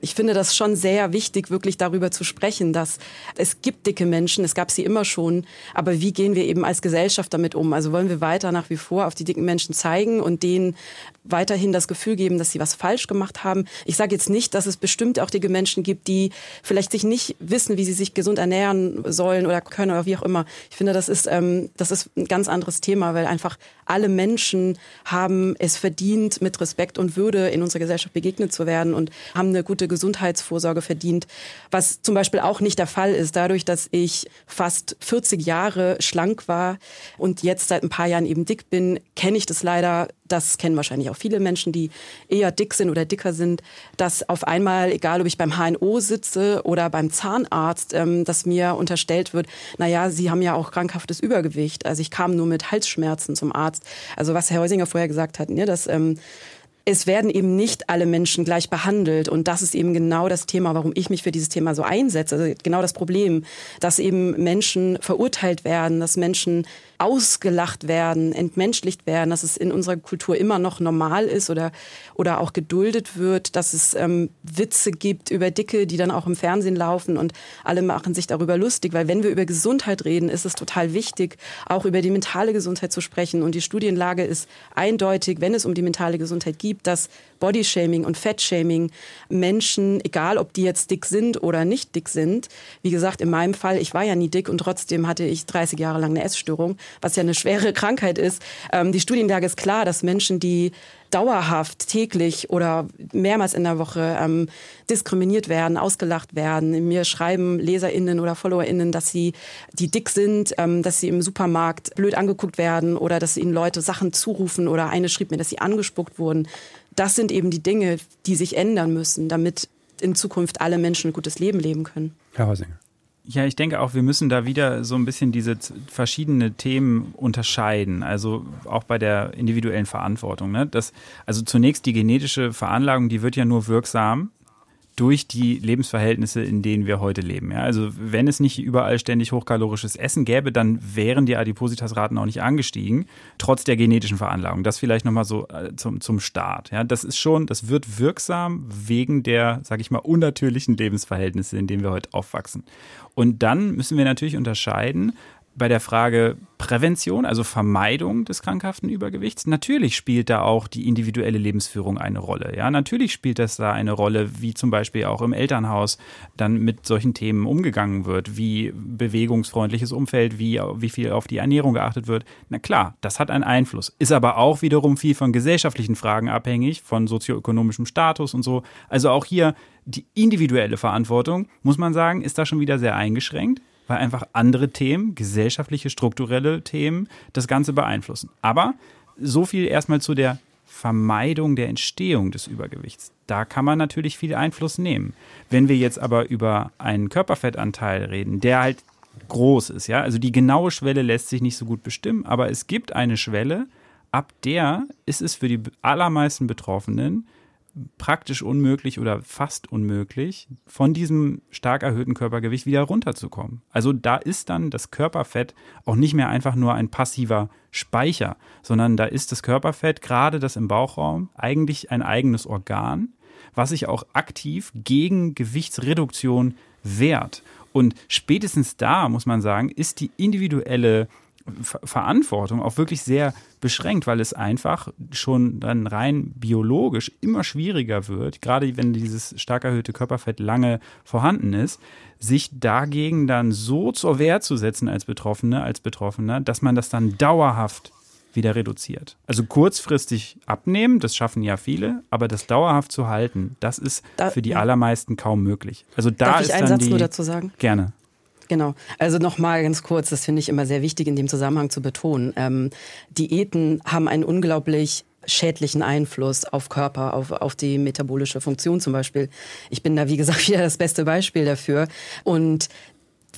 Ich finde das schon sehr wichtig, wirklich darüber zu sprechen, dass es gibt dicke Menschen, es gab sie immer schon, aber wie gehen wir eben als Gesellschaft damit um? Also wollen wir weiter nach wie vor auf die dicken Menschen zeigen und denen weiterhin das Gefühl geben, dass sie was falsch gemacht haben. Ich sage jetzt nicht, dass es bestimmt auch dicke Menschen gibt, die vielleicht sich nicht wissen, wie sie sich gesund ernähren sollen oder können oder wie auch immer. Ich finde, das ist, ähm, das ist ein ganz anderes Thema, weil einfach alle Menschen haben es verdient, mit Respekt und Würde in unserer Gesellschaft begegnet zu werden und haben eine gute Gesundheitsvorsorge verdient. Was zum Beispiel auch nicht der Fall ist, dadurch, dass ich fast 40 Jahre schlank war und jetzt seit ein paar Jahren eben dick bin, kenne ich das leider das kennen wahrscheinlich auch viele Menschen, die eher dick sind oder dicker sind, dass auf einmal, egal ob ich beim HNO sitze oder beim Zahnarzt, ähm, dass mir unterstellt wird, naja, Sie haben ja auch krankhaftes Übergewicht. Also ich kam nur mit Halsschmerzen zum Arzt. Also was Herr Heusinger vorher gesagt hat, ne, dass ähm, es werden eben nicht alle Menschen gleich behandelt. Und das ist eben genau das Thema, warum ich mich für dieses Thema so einsetze. Also genau das Problem, dass eben Menschen verurteilt werden, dass Menschen ausgelacht werden, entmenschlicht werden, dass es in unserer Kultur immer noch normal ist oder, oder auch geduldet wird, dass es ähm, Witze gibt über Dicke, die dann auch im Fernsehen laufen und alle machen sich darüber lustig, weil wenn wir über Gesundheit reden, ist es total wichtig, auch über die mentale Gesundheit zu sprechen. Und die Studienlage ist eindeutig, wenn es um die mentale Gesundheit gibt, dass Bodyshaming und Fettshaming Menschen, egal ob die jetzt dick sind oder nicht dick sind, wie gesagt, in meinem Fall, ich war ja nie dick und trotzdem hatte ich 30 Jahre lang eine Essstörung, was ja eine schwere Krankheit ist. Ähm, die Studienlage ist klar, dass Menschen, die dauerhaft täglich oder mehrmals in der Woche ähm, diskriminiert werden, ausgelacht werden. Mir schreiben LeserInnen oder FollowerInnen, dass sie, die dick sind, ähm, dass sie im Supermarkt blöd angeguckt werden oder dass ihnen Leute Sachen zurufen oder eine schrieb mir, dass sie angespuckt wurden das sind eben die Dinge, die sich ändern müssen, damit in Zukunft alle Menschen ein gutes Leben leben können. Herr Heusinger. Ja, ich denke auch, wir müssen da wieder so ein bisschen diese verschiedenen Themen unterscheiden. Also auch bei der individuellen Verantwortung. Ne? Das, also zunächst die genetische Veranlagung, die wird ja nur wirksam, durch die Lebensverhältnisse, in denen wir heute leben. Ja, also wenn es nicht überall ständig hochkalorisches Essen gäbe, dann wären die Adipositasraten auch nicht angestiegen, trotz der genetischen Veranlagung. Das vielleicht nochmal so äh, zum, zum Start. Ja, das ist schon, das wird wirksam wegen der, sage ich mal, unnatürlichen Lebensverhältnisse, in denen wir heute aufwachsen. Und dann müssen wir natürlich unterscheiden, bei der Frage Prävention, also Vermeidung des krankhaften Übergewichts, natürlich spielt da auch die individuelle Lebensführung eine Rolle. Ja, natürlich spielt das da eine Rolle, wie zum Beispiel auch im Elternhaus dann mit solchen Themen umgegangen wird, wie bewegungsfreundliches Umfeld, wie, wie viel auf die Ernährung geachtet wird. Na klar, das hat einen Einfluss. Ist aber auch wiederum viel von gesellschaftlichen Fragen abhängig, von sozioökonomischem Status und so. Also auch hier die individuelle Verantwortung, muss man sagen, ist da schon wieder sehr eingeschränkt weil einfach andere Themen, gesellschaftliche, strukturelle Themen, das Ganze beeinflussen. Aber so viel erstmal zu der Vermeidung der Entstehung des Übergewichts. Da kann man natürlich viel Einfluss nehmen. Wenn wir jetzt aber über einen Körperfettanteil reden, der halt groß ist, ja, also die genaue Schwelle lässt sich nicht so gut bestimmen, aber es gibt eine Schwelle, ab der ist es für die allermeisten Betroffenen praktisch unmöglich oder fast unmöglich, von diesem stark erhöhten Körpergewicht wieder runterzukommen. Also da ist dann das Körperfett auch nicht mehr einfach nur ein passiver Speicher, sondern da ist das Körperfett, gerade das im Bauchraum, eigentlich ein eigenes Organ, was sich auch aktiv gegen Gewichtsreduktion wehrt. Und spätestens da, muss man sagen, ist die individuelle Verantwortung auch wirklich sehr beschränkt, weil es einfach schon dann rein biologisch immer schwieriger wird, gerade wenn dieses stark erhöhte Körperfett lange vorhanden ist, sich dagegen dann so zur Wehr zu setzen als Betroffene, als Betroffener, dass man das dann dauerhaft wieder reduziert. Also kurzfristig abnehmen, das schaffen ja viele, aber das dauerhaft zu halten, das ist da, für die ja. allermeisten kaum möglich. Also da Darf ich ist einen Satz die, nur dazu sagen? Gerne. Genau. Also nochmal ganz kurz, das finde ich immer sehr wichtig in dem Zusammenhang zu betonen. Ähm, Diäten haben einen unglaublich schädlichen Einfluss auf Körper, auf, auf die metabolische Funktion zum Beispiel. Ich bin da, wie gesagt, wieder das beste Beispiel dafür. Und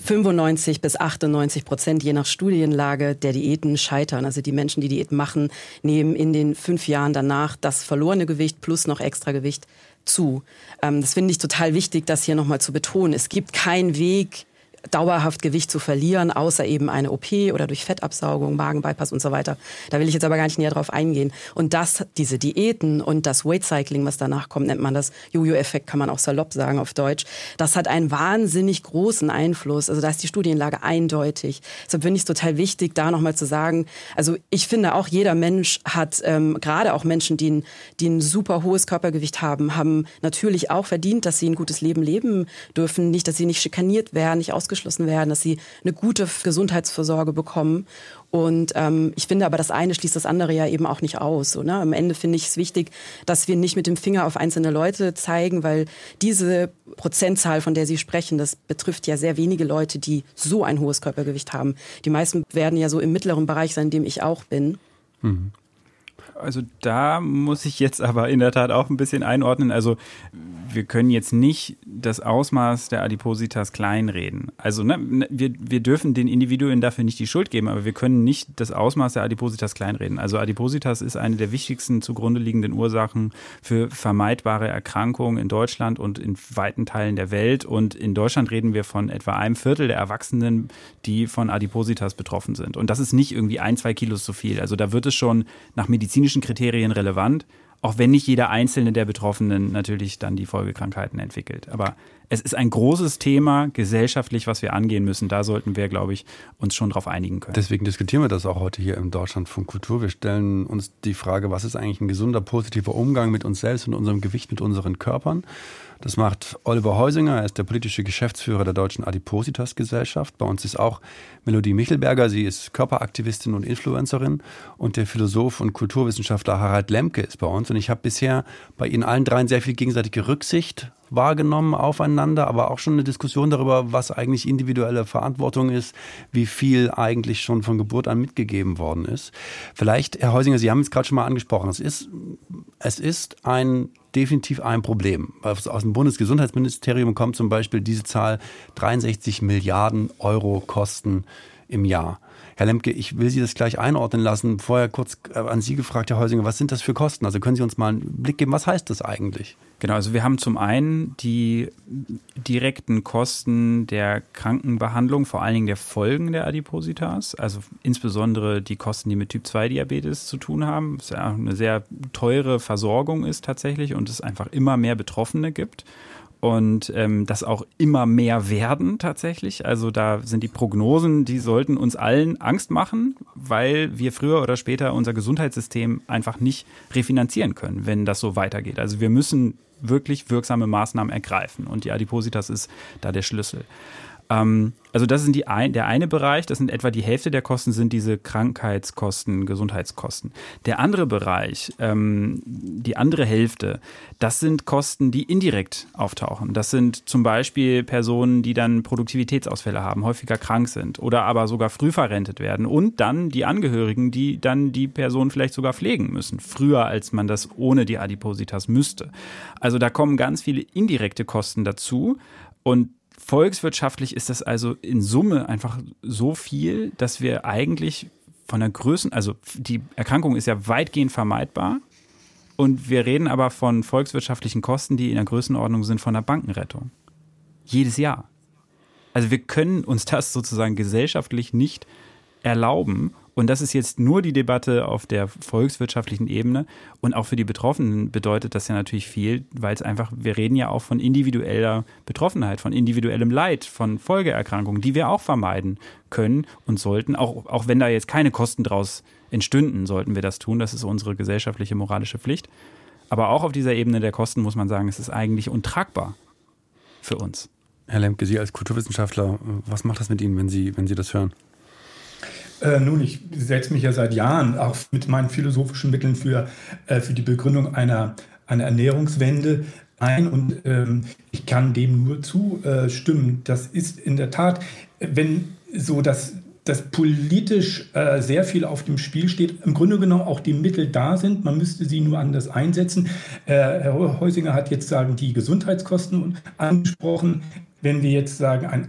95 bis 98 Prozent, je nach Studienlage, der Diäten scheitern. Also die Menschen, die Diäten machen, nehmen in den fünf Jahren danach das verlorene Gewicht plus noch extra Gewicht zu. Ähm, das finde ich total wichtig, das hier nochmal zu betonen. Es gibt keinen Weg, dauerhaft Gewicht zu verlieren, außer eben eine OP oder durch Fettabsaugung, Magenbypass und so weiter. Da will ich jetzt aber gar nicht näher drauf eingehen. Und das, diese Diäten und das Weight Cycling, was danach kommt, nennt man das Jojo-Effekt, kann man auch salopp sagen auf Deutsch. Das hat einen wahnsinnig großen Einfluss. Also da ist die Studienlage eindeutig. Deshalb finde ich es total wichtig, da nochmal zu sagen, also ich finde auch jeder Mensch hat, ähm, gerade auch Menschen, die ein, die ein super hohes Körpergewicht haben, haben natürlich auch verdient, dass sie ein gutes Leben leben dürfen. Nicht, dass sie nicht schikaniert werden, nicht ausgeschlossen ausgeschlossen werden, dass sie eine gute Gesundheitsvorsorge bekommen. Und ähm, ich finde aber, das eine schließt das andere ja eben auch nicht aus. So, ne? Am Ende finde ich es wichtig, dass wir nicht mit dem Finger auf einzelne Leute zeigen, weil diese Prozentzahl, von der Sie sprechen, das betrifft ja sehr wenige Leute, die so ein hohes Körpergewicht haben. Die meisten werden ja so im mittleren Bereich sein, in dem ich auch bin. Mhm. Also da muss ich jetzt aber in der Tat auch ein bisschen einordnen. Also wir können jetzt nicht das Ausmaß der Adipositas kleinreden. Also ne, ne, wir, wir dürfen den Individuen dafür nicht die Schuld geben, aber wir können nicht das Ausmaß der Adipositas kleinreden. Also Adipositas ist eine der wichtigsten zugrunde liegenden Ursachen für vermeidbare Erkrankungen in Deutschland und in weiten Teilen der Welt. Und in Deutschland reden wir von etwa einem Viertel der Erwachsenen, die von Adipositas betroffen sind. Und das ist nicht irgendwie ein, zwei Kilos zu viel. Also da wird es schon nach medizinischen Kriterien relevant auch wenn nicht jeder einzelne der Betroffenen natürlich dann die Folgekrankheiten entwickelt. Aber es ist ein großes Thema gesellschaftlich, was wir angehen müssen. Da sollten wir, glaube ich, uns schon darauf einigen können. Deswegen diskutieren wir das auch heute hier im Deutschlandfunk Kultur. Wir stellen uns die Frage, was ist eigentlich ein gesunder, positiver Umgang mit uns selbst und unserem Gewicht, mit unseren Körpern? Das macht Oliver Heusinger, er ist der politische Geschäftsführer der Deutschen Adipositas Gesellschaft. Bei uns ist auch Melodie Michelberger, sie ist Körperaktivistin und Influencerin. Und der Philosoph und Kulturwissenschaftler Harald Lemke ist bei uns. Und ich habe bisher bei Ihnen allen dreien sehr viel gegenseitige Rücksicht wahrgenommen aufeinander, aber auch schon eine Diskussion darüber, was eigentlich individuelle Verantwortung ist, wie viel eigentlich schon von Geburt an mitgegeben worden ist. Vielleicht, Herr Heusinger, Sie haben es gerade schon mal angesprochen, es ist, es ist ein definitiv ein Problem. Aus dem Bundesgesundheitsministerium kommt zum Beispiel diese Zahl 63 Milliarden Euro Kosten im Jahr. Herr Lemke, ich will Sie das gleich einordnen lassen. Vorher kurz äh, an Sie gefragt, Herr Heusinger, was sind das für Kosten? Also können Sie uns mal einen Blick geben, was heißt das eigentlich? Genau, also wir haben zum einen die direkten Kosten der Krankenbehandlung, vor allen Dingen der Folgen der Adipositas, also insbesondere die Kosten, die mit Typ-2-Diabetes zu tun haben, was ja eine sehr teure Versorgung ist tatsächlich und es einfach immer mehr Betroffene gibt und ähm, das auch immer mehr werden tatsächlich. Also da sind die Prognosen, die sollten uns allen Angst machen, weil wir früher oder später unser Gesundheitssystem einfach nicht refinanzieren können, wenn das so weitergeht. Also wir müssen wirklich wirksame Maßnahmen ergreifen und die Adipositas ist da der Schlüssel. Ähm, also das ist die ein, der eine Bereich, das sind etwa die Hälfte der Kosten sind diese Krankheitskosten, Gesundheitskosten. Der andere Bereich, ähm, die andere Hälfte, das sind Kosten, die indirekt auftauchen. Das sind zum Beispiel Personen, die dann Produktivitätsausfälle haben, häufiger krank sind oder aber sogar früh verrentet werden und dann die Angehörigen, die dann die Person vielleicht sogar pflegen müssen, früher als man das ohne die Adipositas müsste. Also da kommen ganz viele indirekte Kosten dazu und Volkswirtschaftlich ist das also in Summe einfach so viel, dass wir eigentlich von der Größen, also die Erkrankung ist ja weitgehend vermeidbar. Und wir reden aber von volkswirtschaftlichen Kosten, die in der Größenordnung sind von der Bankenrettung. Jedes Jahr. Also wir können uns das sozusagen gesellschaftlich nicht erlauben. Und das ist jetzt nur die Debatte auf der volkswirtschaftlichen Ebene. Und auch für die Betroffenen bedeutet das ja natürlich viel, weil es einfach, wir reden ja auch von individueller Betroffenheit, von individuellem Leid, von Folgeerkrankungen, die wir auch vermeiden können und sollten. Auch, auch wenn da jetzt keine Kosten draus entstünden, sollten wir das tun. Das ist unsere gesellschaftliche moralische Pflicht. Aber auch auf dieser Ebene der Kosten muss man sagen, es ist eigentlich untragbar für uns. Herr Lemke, Sie als Kulturwissenschaftler, was macht das mit Ihnen, wenn Sie, wenn Sie das hören? Äh, nun, ich setze mich ja seit Jahren auch mit meinen philosophischen Mitteln für, äh, für die Begründung einer, einer Ernährungswende ein und ähm, ich kann dem nur zustimmen. Das ist in der Tat, wenn so das dass politisch äh, sehr viel auf dem Spiel steht, im Grunde genommen auch die Mittel da sind, man müsste sie nur anders einsetzen. Äh, Herr Heusinger hat jetzt sagen die Gesundheitskosten angesprochen. Wenn wir jetzt sagen, ein,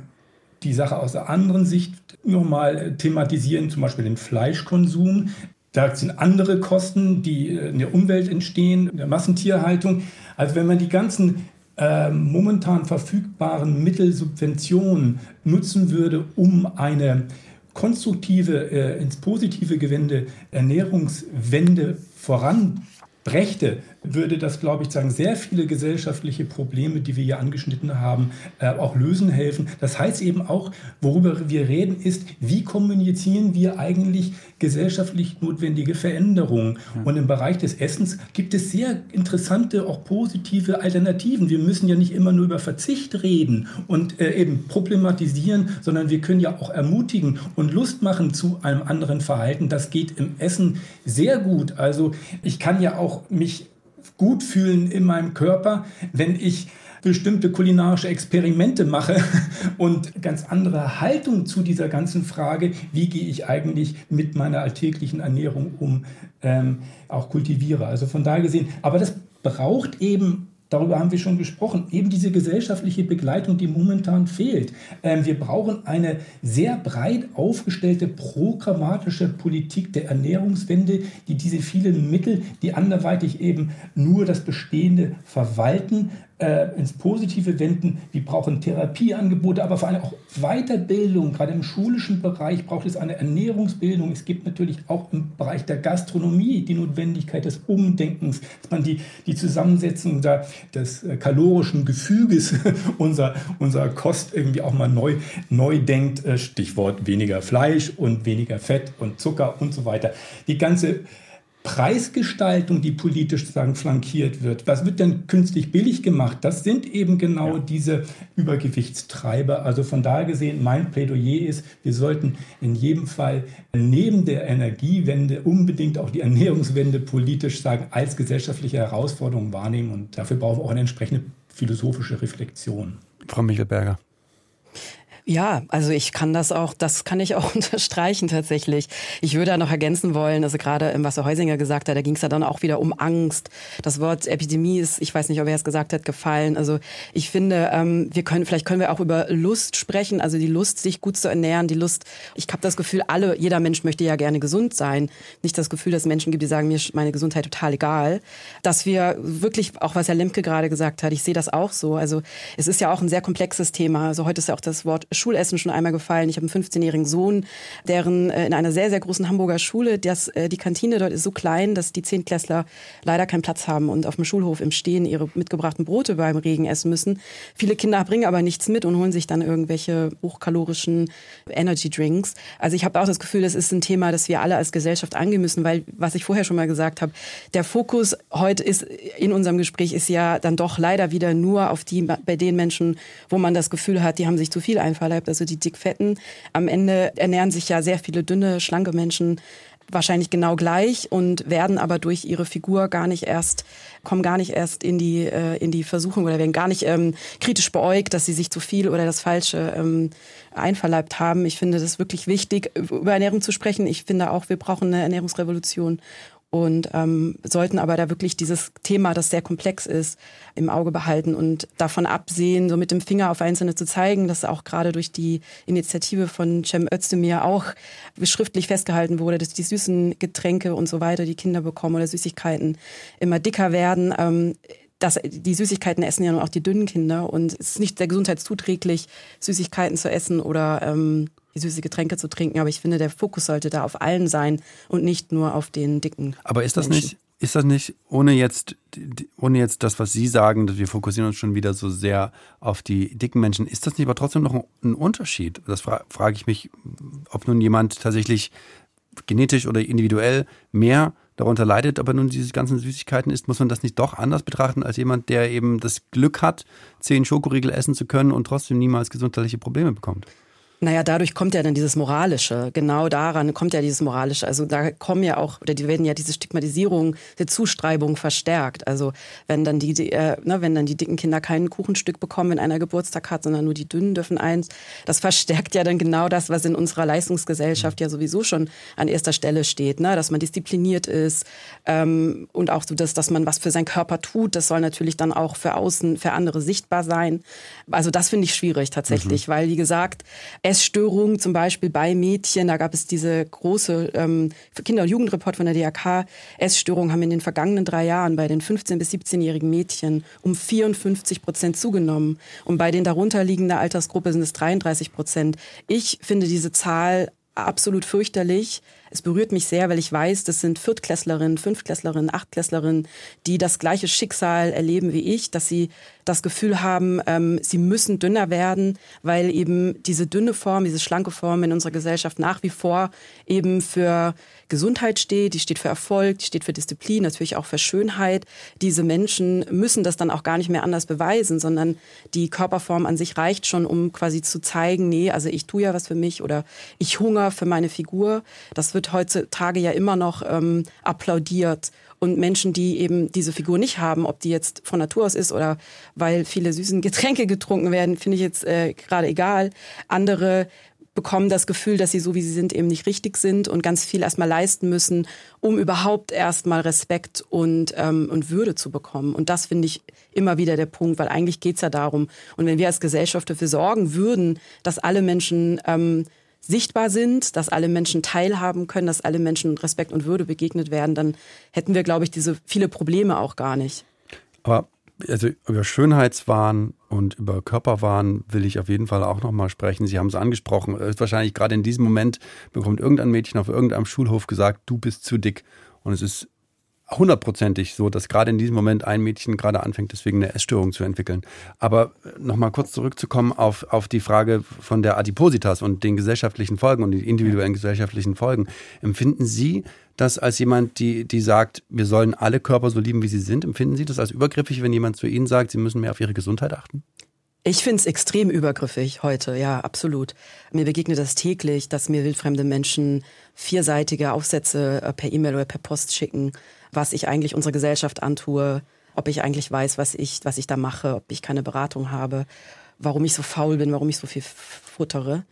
die Sache aus der anderen Sicht nochmal thematisieren, zum Beispiel den Fleischkonsum. Da sind andere Kosten, die in der Umwelt entstehen, in der Massentierhaltung. Also wenn man die ganzen äh, momentan verfügbaren Mittel, Subventionen nutzen würde, um eine konstruktive, äh, ins positive gewende Ernährungswende voran brächte, würde das, glaube ich, sagen, sehr viele gesellschaftliche Probleme, die wir hier angeschnitten haben, äh, auch lösen helfen. Das heißt eben auch, worüber wir reden, ist, wie kommunizieren wir eigentlich gesellschaftlich notwendige Veränderungen. Und im Bereich des Essens gibt es sehr interessante, auch positive Alternativen. Wir müssen ja nicht immer nur über Verzicht reden und äh, eben problematisieren, sondern wir können ja auch ermutigen und Lust machen zu einem anderen Verhalten. Das geht im Essen sehr gut. Also ich kann ja auch mich gut fühlen in meinem Körper, wenn ich bestimmte kulinarische Experimente mache und ganz andere Haltung zu dieser ganzen Frage, wie gehe ich eigentlich mit meiner alltäglichen Ernährung um, ähm, auch kultiviere. Also von daher gesehen, aber das braucht eben Darüber haben wir schon gesprochen. Eben diese gesellschaftliche Begleitung, die momentan fehlt. Ähm, wir brauchen eine sehr breit aufgestellte programmatische Politik der Ernährungswende, die diese vielen Mittel, die anderweitig eben nur das Bestehende verwalten, äh, ins Positive wenden. Wir brauchen Therapieangebote, aber vor allem auch Weiterbildung. Gerade im schulischen Bereich braucht es eine Ernährungsbildung. Es gibt natürlich auch im Bereich der Gastronomie die Notwendigkeit des Umdenkens, dass man die, die Zusammensetzung der, des äh, kalorischen Gefüges unserer, unserer Kost irgendwie auch mal neu, neu denkt. Äh, Stichwort weniger Fleisch und weniger Fett und Zucker und so weiter. Die ganze Preisgestaltung, die politisch sozusagen flankiert wird. Was wird denn künstlich billig gemacht? Das sind eben genau ja. diese Übergewichtstreiber. Also von daher gesehen, mein Plädoyer ist, wir sollten in jedem Fall neben der Energiewende unbedingt auch die Ernährungswende politisch sagen, als gesellschaftliche Herausforderung wahrnehmen. Und dafür brauchen wir auch eine entsprechende philosophische Reflexion. Frau Michelberger. Ja, also ich kann das auch, das kann ich auch unterstreichen tatsächlich. Ich würde da noch ergänzen wollen, also gerade was Herr Heusinger gesagt hat, da ging es ja dann auch wieder um Angst. Das Wort Epidemie ist, ich weiß nicht, ob er es gesagt hat, gefallen. Also ich finde, ähm, wir können, vielleicht können wir auch über Lust sprechen, also die Lust, sich gut zu ernähren, die Lust, ich habe das Gefühl, alle, jeder Mensch möchte ja gerne gesund sein. Nicht das Gefühl, dass es Menschen gibt, die sagen, mir ist meine Gesundheit total egal. Dass wir wirklich, auch was Herr Lemke gerade gesagt hat, ich sehe das auch so. Also es ist ja auch ein sehr komplexes Thema. Also heute ist ja auch das Wort Schulessen schon einmal gefallen. Ich habe einen 15-jährigen Sohn, deren äh, in einer sehr, sehr großen Hamburger Schule, das, äh, die Kantine dort ist so klein, dass die Zehntklässler leider keinen Platz haben und auf dem Schulhof im Stehen ihre mitgebrachten Brote beim Regen essen müssen. Viele Kinder bringen aber nichts mit und holen sich dann irgendwelche hochkalorischen Energy Drinks. Also ich habe auch das Gefühl, das ist ein Thema, das wir alle als Gesellschaft angehen müssen, weil, was ich vorher schon mal gesagt habe, der Fokus heute ist in unserem Gespräch ist ja dann doch leider wieder nur auf die, bei den Menschen, wo man das Gefühl hat, die haben sich zu viel einverleibt verleibt, also die Dickfetten. Am Ende ernähren sich ja sehr viele dünne, schlanke Menschen wahrscheinlich genau gleich und werden aber durch ihre Figur gar nicht erst kommen gar nicht erst in die äh, in die Versuchung oder werden gar nicht ähm, kritisch beäugt, dass sie sich zu viel oder das Falsche ähm, einverleibt haben. Ich finde das wirklich wichtig, über Ernährung zu sprechen. Ich finde auch, wir brauchen eine Ernährungsrevolution und ähm, sollten aber da wirklich dieses Thema, das sehr komplex ist, im Auge behalten und davon absehen, so mit dem Finger auf Einzelne zu zeigen, dass auch gerade durch die Initiative von Cem Özdemir auch schriftlich festgehalten wurde, dass die süßen Getränke und so weiter, die Kinder bekommen oder Süßigkeiten immer dicker werden. Ähm, dass die Süßigkeiten essen ja nur auch die dünnen Kinder und es ist nicht sehr gesundheitszuträglich, Süßigkeiten zu essen oder ähm, süße Getränke zu trinken. Aber ich finde, der Fokus sollte da auf allen sein und nicht nur auf den dicken. Aber ist das Menschen. nicht, ist das nicht, ohne jetzt, ohne jetzt das, was Sie sagen, dass wir fokussieren uns schon wieder so sehr auf die dicken Menschen, ist das nicht aber trotzdem noch ein Unterschied? Das fra frage ich mich, ob nun jemand tatsächlich genetisch oder individuell mehr darunter leidet, aber nun diese ganzen Süßigkeiten isst, muss man das nicht doch anders betrachten als jemand, der eben das Glück hat, zehn Schokoriegel essen zu können und trotzdem niemals gesundheitliche Probleme bekommt? Naja, dadurch kommt ja dann dieses Moralische. Genau daran kommt ja dieses Moralische. Also da kommen ja auch, oder die werden ja diese Stigmatisierung, die Zuschreibung verstärkt. Also wenn dann die, die äh, ne, wenn dann die dicken Kinder kein Kuchenstück bekommen, wenn einer Geburtstag hat, sondern nur die dünnen dürfen eins, das verstärkt ja dann genau das, was in unserer Leistungsgesellschaft ja sowieso schon an erster Stelle steht. Ne? Dass man diszipliniert ist ähm, und auch so, dass, dass man was für seinen Körper tut. Das soll natürlich dann auch für außen, für andere sichtbar sein. Also das finde ich schwierig tatsächlich, mhm. weil wie gesagt, Essstörungen zum Beispiel bei Mädchen. Da gab es diese große ähm, Kinder- und Jugendreport von der DRK. Essstörungen haben in den vergangenen drei Jahren bei den 15- bis 17-jährigen Mädchen um 54 Prozent zugenommen. Und bei den darunterliegenden Altersgruppe sind es 33 Prozent. Ich finde diese Zahl absolut fürchterlich. Es berührt mich sehr, weil ich weiß, das sind Viertklässlerinnen, Fünftklässlerinnen, Achtklässlerinnen, die das gleiche Schicksal erleben wie ich, dass sie das Gefühl haben, ähm, sie müssen dünner werden, weil eben diese dünne Form, diese schlanke Form in unserer Gesellschaft nach wie vor eben für Gesundheit steht, die steht für Erfolg, die steht für Disziplin, natürlich auch für Schönheit. Diese Menschen müssen das dann auch gar nicht mehr anders beweisen, sondern die Körperform an sich reicht schon, um quasi zu zeigen, nee, also ich tue ja was für mich oder ich hungere für meine Figur. Das wird heutzutage ja immer noch ähm, applaudiert. Und Menschen, die eben diese Figur nicht haben, ob die jetzt von Natur aus ist oder weil viele süßen Getränke getrunken werden, finde ich jetzt äh, gerade egal. Andere bekommen das Gefühl, dass sie so wie sie sind eben nicht richtig sind und ganz viel erstmal leisten müssen, um überhaupt erstmal Respekt und, ähm, und Würde zu bekommen. Und das finde ich immer wieder der Punkt, weil eigentlich geht es ja darum. Und wenn wir als Gesellschaft dafür sorgen würden, dass alle Menschen ähm, sichtbar sind, dass alle Menschen teilhaben können, dass alle Menschen Respekt und Würde begegnet werden, dann hätten wir, glaube ich, diese viele Probleme auch gar nicht. Aber also über Schönheitswahn und über Körperwahn will ich auf jeden Fall auch nochmal sprechen. Sie haben es angesprochen. Ist wahrscheinlich gerade in diesem Moment bekommt irgendein Mädchen auf irgendeinem Schulhof gesagt, du bist zu dick. Und es ist hundertprozentig so, dass gerade in diesem Moment ein Mädchen gerade anfängt, deswegen eine Essstörung zu entwickeln. Aber nochmal kurz zurückzukommen auf, auf die Frage von der Adipositas und den gesellschaftlichen Folgen und die individuellen gesellschaftlichen Folgen. Empfinden Sie das als jemand, die, die sagt, wir sollen alle Körper so lieben, wie sie sind? Empfinden Sie das als übergriffig, wenn jemand zu Ihnen sagt, Sie müssen mehr auf Ihre Gesundheit achten? Ich finde es extrem übergriffig heute, ja, absolut. Mir begegnet das täglich, dass mir wildfremde Menschen vierseitige Aufsätze äh, per E-Mail oder per Post schicken was ich eigentlich unserer Gesellschaft antue, ob ich eigentlich weiß, was ich, was ich da mache, ob ich keine Beratung habe, warum ich so faul bin, warum ich so viel futtere.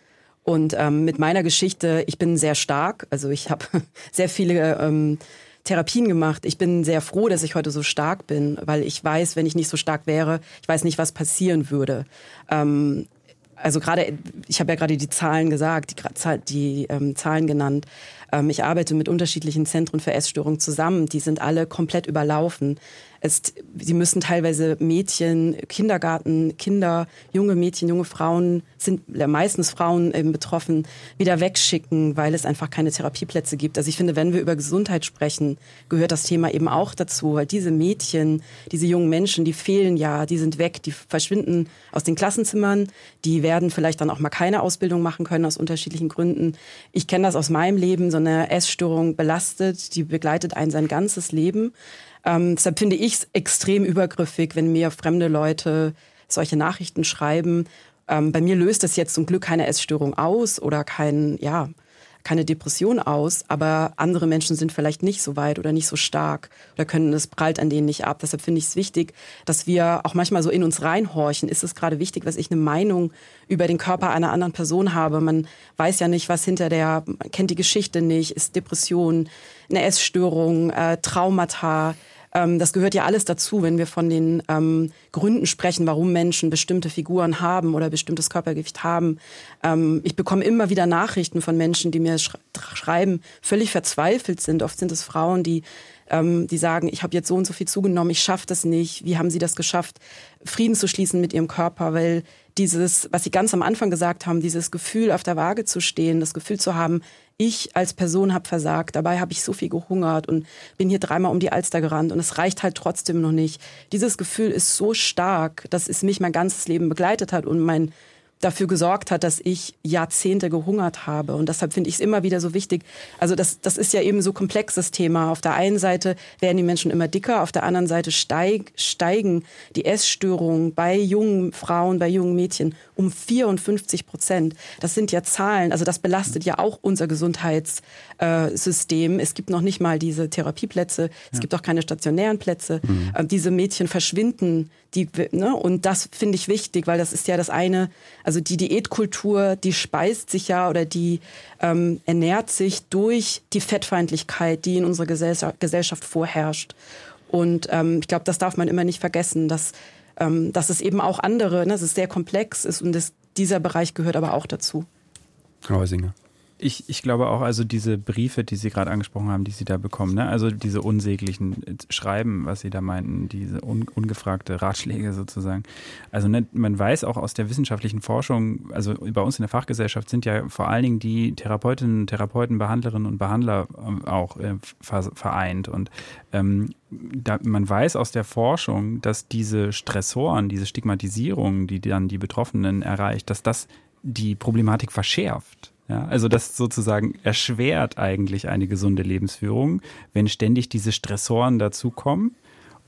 Und ähm, mit meiner Geschichte, ich bin sehr stark, also ich habe sehr viele ähm, Therapien gemacht. Ich bin sehr froh, dass ich heute so stark bin, weil ich weiß, wenn ich nicht so stark wäre, ich weiß nicht, was passieren würde. Ähm, also gerade, ich habe ja gerade die Zahlen gesagt, die, die ähm, Zahlen genannt. Ähm, ich arbeite mit unterschiedlichen Zentren für Essstörungen zusammen. Die sind alle komplett überlaufen. Es, sie müssen teilweise Mädchen, Kindergarten, Kinder, junge Mädchen, junge Frauen, sind meistens Frauen eben betroffen, wieder wegschicken, weil es einfach keine Therapieplätze gibt. Also ich finde, wenn wir über Gesundheit sprechen, gehört das Thema eben auch dazu, weil diese Mädchen, diese jungen Menschen, die fehlen ja, die sind weg, die verschwinden aus den Klassenzimmern, die werden vielleicht dann auch mal keine Ausbildung machen können aus unterschiedlichen Gründen. Ich kenne das aus meinem Leben, so eine Essstörung belastet, die begleitet einen sein ganzes Leben. Ähm, deshalb finde ich es extrem übergriffig, wenn mir fremde Leute solche Nachrichten schreiben. Ähm, bei mir löst das jetzt zum Glück keine Essstörung aus oder kein, ja, keine Depression aus, aber andere Menschen sind vielleicht nicht so weit oder nicht so stark oder können es prallt an denen nicht ab. Deshalb finde ich es wichtig, dass wir auch manchmal so in uns reinhorchen. Ist es gerade wichtig, was ich eine Meinung über den Körper einer anderen Person habe? Man weiß ja nicht, was hinter der, man kennt die Geschichte nicht, ist Depression, eine Essstörung, äh, Traumata, ähm, das gehört ja alles dazu, wenn wir von den ähm, Gründen sprechen, warum Menschen bestimmte Figuren haben oder bestimmtes Körpergewicht haben. Ähm, ich bekomme immer wieder Nachrichten von Menschen, die mir sch schreiben, völlig verzweifelt sind. Oft sind es Frauen, die ähm, die sagen, ich habe jetzt so und so viel zugenommen, ich schaffe das nicht. Wie haben sie das geschafft, Frieden zu schließen mit ihrem Körper? Weil dieses, was sie ganz am Anfang gesagt haben, dieses Gefühl auf der Waage zu stehen, das Gefühl zu haben, ich als Person habe versagt, dabei habe ich so viel gehungert und bin hier dreimal um die Alster gerannt und es reicht halt trotzdem noch nicht. Dieses Gefühl ist so stark, dass es mich mein ganzes Leben begleitet hat und mein dafür gesorgt hat, dass ich Jahrzehnte gehungert habe. Und deshalb finde ich es immer wieder so wichtig. Also das, das ist ja eben so komplexes Thema. Auf der einen Seite werden die Menschen immer dicker, auf der anderen Seite steig, steigen die Essstörungen bei jungen Frauen, bei jungen Mädchen um 54 Prozent. Das sind ja Zahlen, also das belastet ja auch unser Gesundheitssystem. Es gibt noch nicht mal diese Therapieplätze, es ja. gibt auch keine stationären Plätze. Mhm. Äh, diese Mädchen verschwinden. Die, ne? Und das finde ich wichtig, weil das ist ja das eine, also die Diätkultur, die speist sich ja oder die ähm, ernährt sich durch die Fettfeindlichkeit, die in unserer Gesellschaft vorherrscht. Und ähm, ich glaube, das darf man immer nicht vergessen, dass ähm, dass es eben auch andere, ne, dass es sehr komplex ist und das, dieser Bereich gehört aber auch dazu. Herr Heusinger. Ich, ich glaube auch, also diese Briefe, die Sie gerade angesprochen haben, die Sie da bekommen, ne? also diese unsäglichen Schreiben, was Sie da meinten, diese un, ungefragte Ratschläge sozusagen. Also ne, man weiß auch aus der wissenschaftlichen Forschung, also bei uns in der Fachgesellschaft sind ja vor allen Dingen die Therapeutinnen, Therapeuten, Behandlerinnen und Behandler ähm, auch äh, vereint. Und ähm, da, man weiß aus der Forschung, dass diese Stressoren, diese Stigmatisierung, die dann die Betroffenen erreicht, dass das die Problematik verschärft. Ja, also das sozusagen erschwert eigentlich eine gesunde Lebensführung, wenn ständig diese Stressoren dazukommen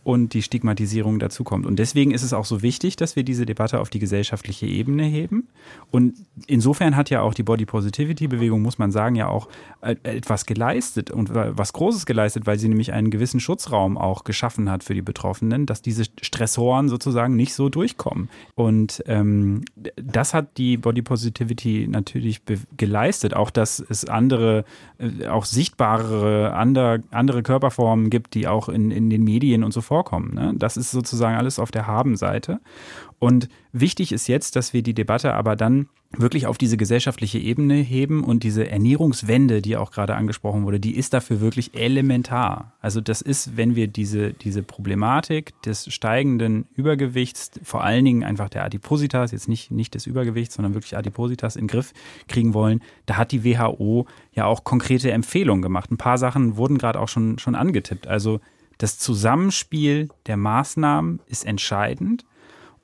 und die Stigmatisierung dazukommt. Und deswegen ist es auch so wichtig, dass wir diese Debatte auf die gesellschaftliche Ebene heben. Und insofern hat ja auch die Body Positivity Bewegung, muss man sagen, ja auch äh, etwas geleistet und was Großes geleistet, weil sie nämlich einen gewissen Schutzraum auch geschaffen hat für die Betroffenen, dass diese Stressoren sozusagen nicht so durchkommen. Und ähm, das hat die Body Positivity natürlich geleistet. Auch, dass es andere, äh, auch sichtbarere, andere, Körperformen gibt, die auch in, in den Medien und so vorkommen. Ne? Das ist sozusagen alles auf der Haben-Seite. Und wichtig ist jetzt, dass wir die Debatte aber dann wirklich auf diese gesellschaftliche Ebene heben und diese Ernährungswende, die auch gerade angesprochen wurde, die ist dafür wirklich elementar. Also das ist, wenn wir diese, diese Problematik des steigenden Übergewichts, vor allen Dingen einfach der Adipositas, jetzt nicht, nicht des Übergewichts, sondern wirklich Adipositas in den Griff kriegen wollen, da hat die WHO ja auch konkrete Empfehlungen gemacht. Ein paar Sachen wurden gerade auch schon, schon angetippt. Also das Zusammenspiel der Maßnahmen ist entscheidend.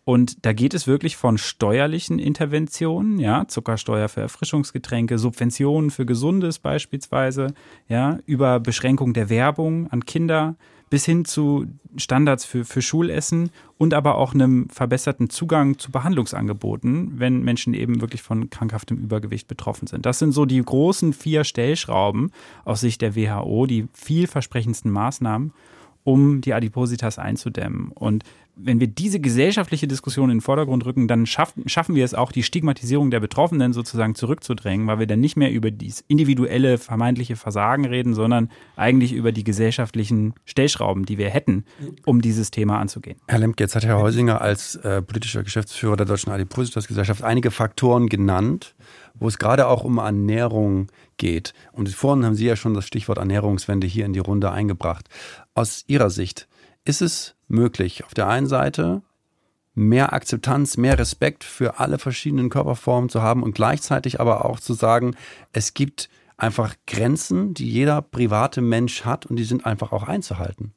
Und da geht es wirklich von steuerlichen Interventionen, ja, Zuckersteuer für Erfrischungsgetränke, Subventionen für Gesundes beispielsweise, ja, über Beschränkung der Werbung an Kinder bis hin zu Standards für, für Schulessen und aber auch einem verbesserten Zugang zu Behandlungsangeboten, wenn Menschen eben wirklich von krankhaftem Übergewicht betroffen sind. Das sind so die großen vier Stellschrauben aus Sicht der WHO, die vielversprechendsten Maßnahmen um die Adipositas einzudämmen. Und wenn wir diese gesellschaftliche Diskussion in den Vordergrund rücken, dann schaffen, schaffen wir es auch, die Stigmatisierung der Betroffenen sozusagen zurückzudrängen, weil wir dann nicht mehr über dieses individuelle vermeintliche Versagen reden, sondern eigentlich über die gesellschaftlichen Stellschrauben, die wir hätten, um dieses Thema anzugehen. Herr Lemke, jetzt hat Herr Heusinger als äh, politischer Geschäftsführer der Deutschen Adipositas-Gesellschaft einige Faktoren genannt, wo es gerade auch um Ernährung geht. Und vorhin haben Sie ja schon das Stichwort Ernährungswende hier in die Runde eingebracht. Aus Ihrer Sicht, ist es möglich, auf der einen Seite mehr Akzeptanz, mehr Respekt für alle verschiedenen Körperformen zu haben und gleichzeitig aber auch zu sagen, es gibt einfach Grenzen, die jeder private Mensch hat und die sind einfach auch einzuhalten.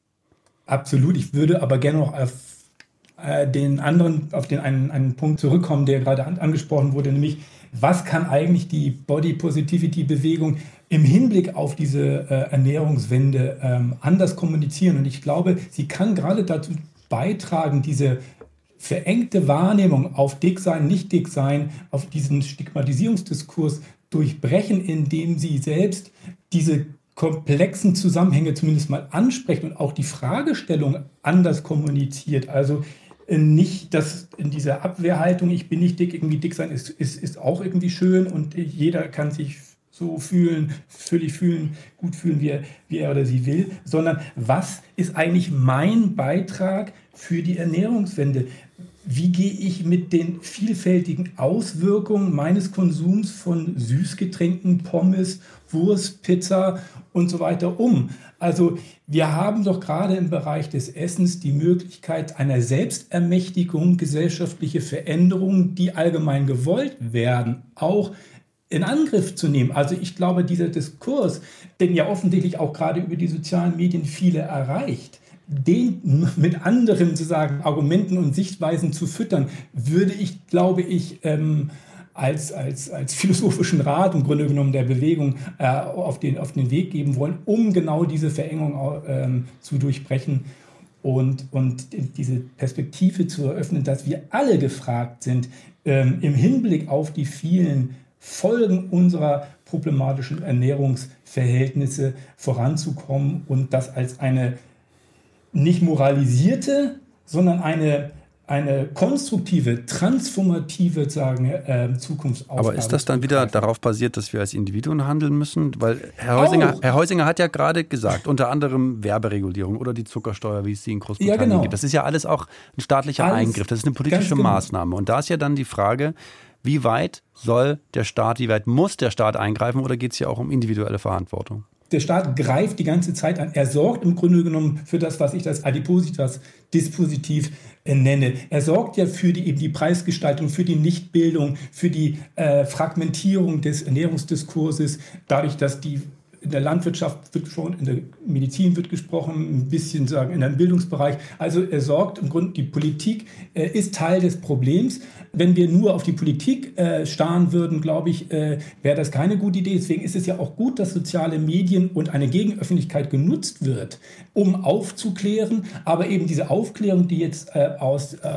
Absolut. Ich würde aber gerne noch auf äh, den anderen, auf den einen, einen Punkt zurückkommen, der gerade an, angesprochen wurde, nämlich was kann eigentlich die Body Positivity Bewegung im Hinblick auf diese äh, Ernährungswende ähm, anders kommunizieren. Und ich glaube, sie kann gerade dazu beitragen, diese verengte Wahrnehmung auf Dicksein, nicht Dicksein, auf diesen Stigmatisierungsdiskurs durchbrechen, indem sie selbst diese komplexen Zusammenhänge zumindest mal anspricht und auch die Fragestellung anders kommuniziert. Also nicht, dass in dieser Abwehrhaltung, ich bin nicht dick, irgendwie dick sein ist, ist, ist auch irgendwie schön und jeder kann sich so fühlen, völlig fühlen, gut fühlen, wie er, wie er oder sie will, sondern was ist eigentlich mein Beitrag für die Ernährungswende? Wie gehe ich mit den vielfältigen Auswirkungen meines Konsums von Süßgetränken, Pommes, Wurst, Pizza und so weiter um? Also wir haben doch gerade im Bereich des Essens die Möglichkeit einer Selbstermächtigung, gesellschaftliche Veränderungen, die allgemein gewollt werden, auch in Angriff zu nehmen. Also ich glaube, dieser Diskurs, den ja offensichtlich auch gerade über die sozialen Medien viele erreicht, den mit anderen sozusagen Argumenten und Sichtweisen zu füttern, würde ich, glaube ich, ähm, als, als, als philosophischen Rat im Grunde genommen der Bewegung äh, auf, den, auf den Weg geben wollen, um genau diese Verengung ähm, zu durchbrechen und, und diese Perspektive zu eröffnen, dass wir alle gefragt sind, ähm, im Hinblick auf die vielen Folgen unserer problematischen Ernährungsverhältnisse voranzukommen und das als eine nicht moralisierte, sondern eine eine konstruktive, transformative sagen, äh, Zukunftsaufgabe. Aber ist das dann wieder darauf basiert, dass wir als Individuen handeln müssen? Weil Herr Heusinger, Herr Heusinger hat ja gerade gesagt, unter anderem Werberegulierung oder die Zuckersteuer, wie es sie in Großbritannien ja, genau. gibt. Das ist ja alles auch ein staatlicher alles Eingriff, das ist eine politische genau. Maßnahme. Und da ist ja dann die Frage, wie weit soll der Staat, wie weit muss der Staat eingreifen oder geht es hier auch um individuelle Verantwortung? Der Staat greift die ganze Zeit an. Er sorgt im Grunde genommen für das, was ich das Adipositas Dispositiv äh, nenne. Er sorgt ja für die, eben die Preisgestaltung, für die Nichtbildung, für die äh, Fragmentierung des Ernährungsdiskurses, dadurch, dass die in der Landwirtschaft wird schon, in der Medizin wird gesprochen, ein bisschen sagen in einem Bildungsbereich. Also er sorgt im Grunde, die Politik äh, ist Teil des Problems. Wenn wir nur auf die Politik äh, starren würden, glaube ich, äh, wäre das keine gute Idee. Deswegen ist es ja auch gut, dass soziale Medien und eine Gegenöffentlichkeit genutzt wird, um aufzuklären. Aber eben diese Aufklärung, die jetzt äh, aus, äh,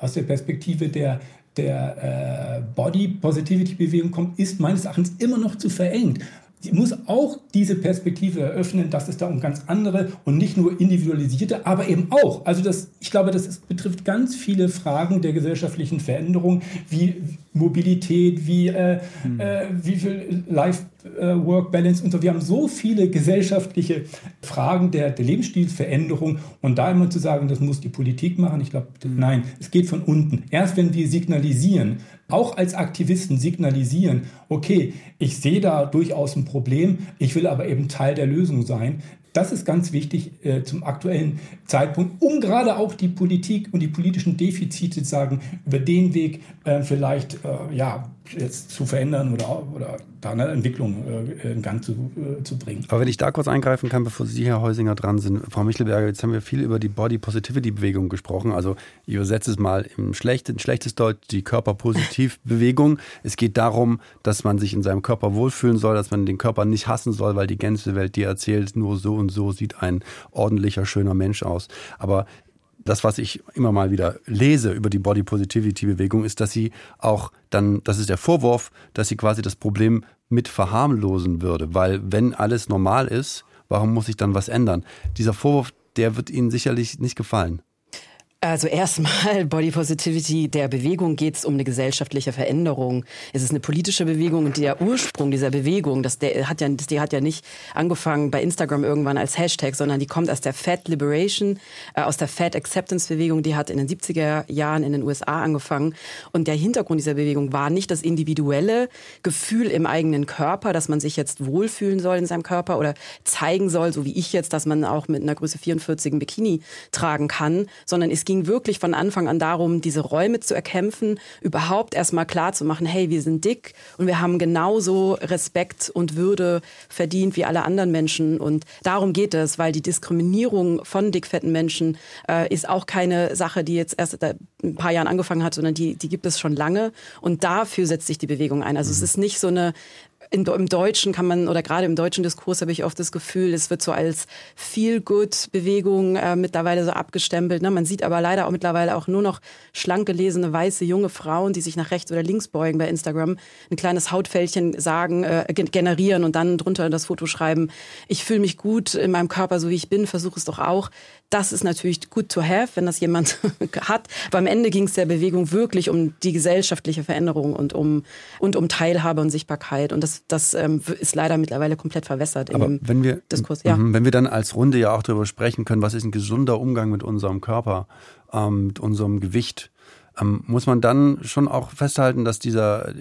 aus der Perspektive der der äh, Body Positivity Bewegung kommt, ist meines Erachtens immer noch zu verengt. Sie muss auch diese Perspektive eröffnen, dass es da um ganz andere und nicht nur individualisierte, aber eben auch, also das, ich glaube, das ist, betrifft ganz viele Fragen der gesellschaftlichen Veränderung, wie Mobilität, wie, äh, hm. äh, wie viel Life-Work-Balance und so. Wir haben so viele gesellschaftliche Fragen der, der Lebensstilveränderung und da immer zu sagen, das muss die Politik machen, ich glaube, hm. nein, es geht von unten. Erst wenn wir signalisieren, auch als Aktivisten signalisieren, okay, ich sehe da durchaus ein Problem, ich will aber eben Teil der Lösung sein. Das ist ganz wichtig äh, zum aktuellen Zeitpunkt, um gerade auch die Politik und die politischen Defizite sagen, über den Weg äh, vielleicht äh, ja, jetzt zu verändern oder, oder da eine Entwicklung äh, in Gang zu, äh, zu bringen. Aber wenn ich da kurz eingreifen kann, bevor Sie, Herr Heusinger, dran sind, Frau Michelberger, jetzt haben wir viel über die Body Positivity Bewegung gesprochen. Also ich übersetze es mal im schlechten, schlechtes Deutsch, die Körperpositiv-Bewegung. Es geht darum, dass man sich in seinem Körper wohlfühlen soll, dass man den Körper nicht hassen soll, weil die Gänzewelt dir erzählt, nur so und so sieht ein ordentlicher, schöner Mensch aus. Aber das, was ich immer mal wieder lese über die Body Positivity Bewegung, ist, dass sie auch dann, das ist der Vorwurf, dass sie quasi das Problem mit verharmlosen würde, weil wenn alles normal ist, warum muss ich dann was ändern? Dieser Vorwurf, der wird Ihnen sicherlich nicht gefallen. Also erstmal Body Positivity, der Bewegung geht es um eine gesellschaftliche Veränderung. Es ist eine politische Bewegung und der Ursprung dieser Bewegung, das, der hat ja, die hat ja nicht angefangen bei Instagram irgendwann als Hashtag, sondern die kommt aus der Fat Liberation, äh, aus der Fat Acceptance Bewegung, die hat in den 70er Jahren in den USA angefangen. Und der Hintergrund dieser Bewegung war nicht das individuelle Gefühl im eigenen Körper, dass man sich jetzt wohlfühlen soll in seinem Körper oder zeigen soll, so wie ich jetzt, dass man auch mit einer Größe 44 ein Bikini tragen kann, sondern es ging wirklich von Anfang an darum, diese Räume zu erkämpfen, überhaupt erstmal klar zu machen, hey, wir sind dick und wir haben genauso Respekt und Würde verdient wie alle anderen Menschen. Und darum geht es, weil die Diskriminierung von dickfetten Menschen äh, ist auch keine Sache, die jetzt erst ein paar Jahren angefangen hat, sondern die, die gibt es schon lange. Und dafür setzt sich die Bewegung ein. Also mhm. es ist nicht so eine in, im Deutschen kann man, oder gerade im deutschen Diskurs habe ich oft das Gefühl, es wird so als Feel-Good-Bewegung äh, mittlerweile so abgestempelt. Ne? Man sieht aber leider auch mittlerweile auch nur noch schlank gelesene, weiße, junge Frauen, die sich nach rechts oder links beugen bei Instagram, ein kleines Hautfältchen sagen, äh, generieren und dann drunter das Foto schreiben, ich fühle mich gut in meinem Körper, so wie ich bin, versuche es doch auch das ist natürlich good to have, wenn das jemand hat. Aber am Ende ging es der Bewegung wirklich um die gesellschaftliche Veränderung und um, und um Teilhabe und Sichtbarkeit. Und das, das ähm, ist leider mittlerweile komplett verwässert Aber wenn wir, Diskurs. Ja. Mhm, wenn wir dann als Runde ja auch darüber sprechen können, was ist ein gesunder Umgang mit unserem Körper, ähm, mit unserem Gewicht, ähm, muss man dann schon auch festhalten, dass dieser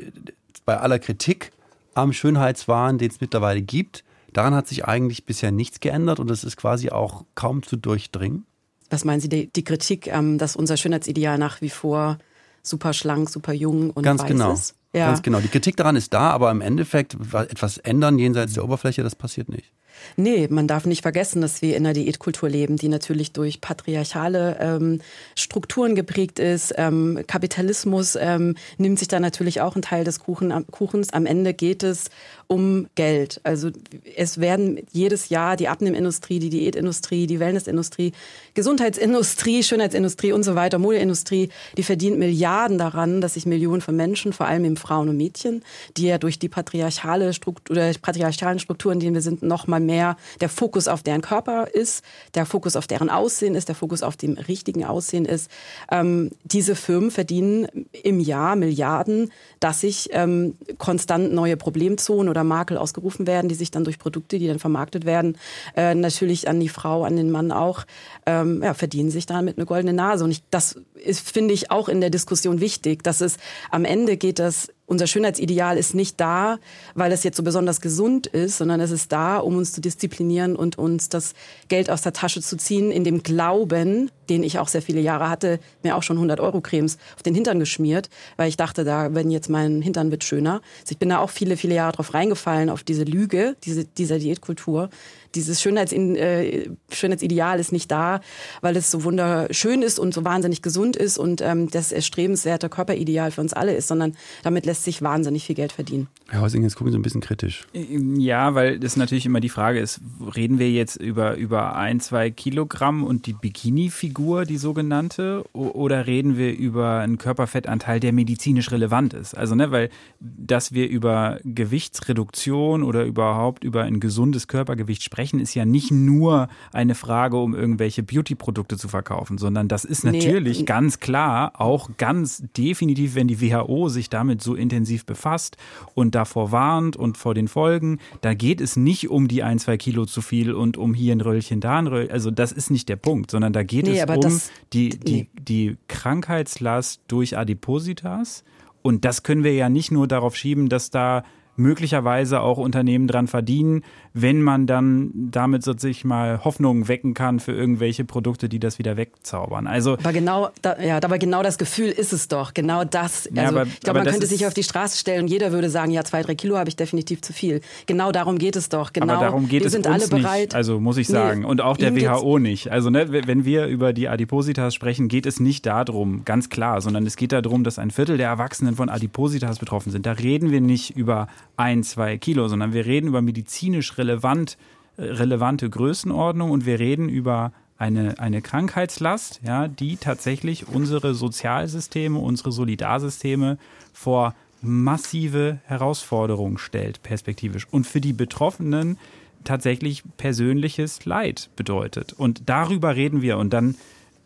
bei aller Kritik am Schönheitswahn, den es mittlerweile gibt, Daran hat sich eigentlich bisher nichts geändert und es ist quasi auch kaum zu durchdringen. Was meinen Sie, die, die Kritik, ähm, dass unser Schönheitsideal nach wie vor super schlank, super jung und Ganz weiß genau. ist? Ja. Ganz genau. Die Kritik daran ist da, aber im Endeffekt etwas ändern jenseits der Oberfläche, das passiert nicht. Nee, man darf nicht vergessen, dass wir in einer Diätkultur leben, die natürlich durch patriarchale ähm, Strukturen geprägt ist. Ähm, Kapitalismus ähm, nimmt sich da natürlich auch einen Teil des Kuchen, Kuchens. Am Ende geht es um Geld. Also es werden jedes Jahr die Abnehmindustrie, die Diätindustrie, die Wellnessindustrie, Gesundheitsindustrie, Schönheitsindustrie und so weiter, Modeindustrie, die verdient Milliarden daran, dass sich Millionen von Menschen, vor allem eben Frauen und Mädchen, die ja durch die patriarchale Struktur oder patriarchalen Strukturen, in denen wir sind, noch mal mehr der Fokus auf deren Körper ist, der Fokus auf deren Aussehen ist, der Fokus auf dem richtigen Aussehen ist. Ähm, diese Firmen verdienen im Jahr Milliarden, dass sich ähm, konstant neue Problemzonen oder Makel ausgerufen werden, die sich dann durch Produkte, die dann vermarktet werden, äh, natürlich an die Frau, an den Mann auch, ähm, ja, verdienen sich damit eine goldene Nase. Und ich, das finde ich, auch in der Diskussion wichtig, dass es am Ende geht das unser Schönheitsideal ist nicht da, weil es jetzt so besonders gesund ist, sondern es ist da, um uns zu disziplinieren und uns das Geld aus der Tasche zu ziehen, in dem Glauben, den ich auch sehr viele Jahre hatte, mir auch schon 100 Euro Cremes auf den Hintern geschmiert, weil ich dachte, da wenn jetzt mein Hintern wird schöner. Also ich bin da auch viele, viele Jahre drauf reingefallen, auf diese Lüge, diese, dieser Diätkultur, dieses Schönheitsin, äh, Schönheitsideal ist nicht da, weil es so wunderschön ist und so wahnsinnig gesund ist und ähm, das erstrebenswerte Körperideal für uns alle ist, sondern damit lässt sich wahnsinnig viel Geld verdienen. Herr Häusing, jetzt gucken Sie ein bisschen kritisch. Ja, weil das natürlich immer die Frage ist, reden wir jetzt über, über ein, zwei Kilogramm und die Bikini-Figur, die sogenannte, oder reden wir über einen Körperfettanteil, der medizinisch relevant ist? Also, ne, weil, dass wir über Gewichtsreduktion oder überhaupt über ein gesundes Körpergewicht sprechen, ist ja nicht nur eine Frage, um irgendwelche Beauty-Produkte zu verkaufen, sondern das ist natürlich nee. ganz klar auch ganz definitiv, wenn die WHO sich damit so intensiv befasst und davor warnt und vor den Folgen. Da geht es nicht um die ein, zwei Kilo zu viel und um hier ein Röllchen, da ein Röllchen. Also das ist nicht der Punkt, sondern da geht nee, es um das, die, die, die Krankheitslast durch Adipositas. Und das können wir ja nicht nur darauf schieben, dass da möglicherweise auch Unternehmen dran verdienen, wenn man dann damit sich mal Hoffnungen wecken kann für irgendwelche Produkte, die das wieder wegzaubern. Also aber genau, da, ja, aber genau das Gefühl ist es doch, genau das. Also, ja, aber, ich glaube, man könnte sich auf die Straße stellen und jeder würde sagen, ja, zwei, drei Kilo habe ich definitiv zu viel. Genau darum geht es doch. Genau, aber darum geht wir es sind alle bereit. Nicht, also muss ich sagen, nee, und auch der WHO nicht. Also ne, wenn wir über die Adipositas sprechen, geht es nicht darum, ganz klar, sondern es geht darum, dass ein Viertel der Erwachsenen von Adipositas betroffen sind. Da reden wir nicht über ein, zwei Kilo, sondern wir reden über medizinisch relevant, äh, relevante Größenordnung und wir reden über eine, eine Krankheitslast, ja, die tatsächlich unsere Sozialsysteme, unsere Solidarsysteme vor massive Herausforderungen stellt, perspektivisch. Und für die Betroffenen tatsächlich persönliches Leid bedeutet. Und darüber reden wir und dann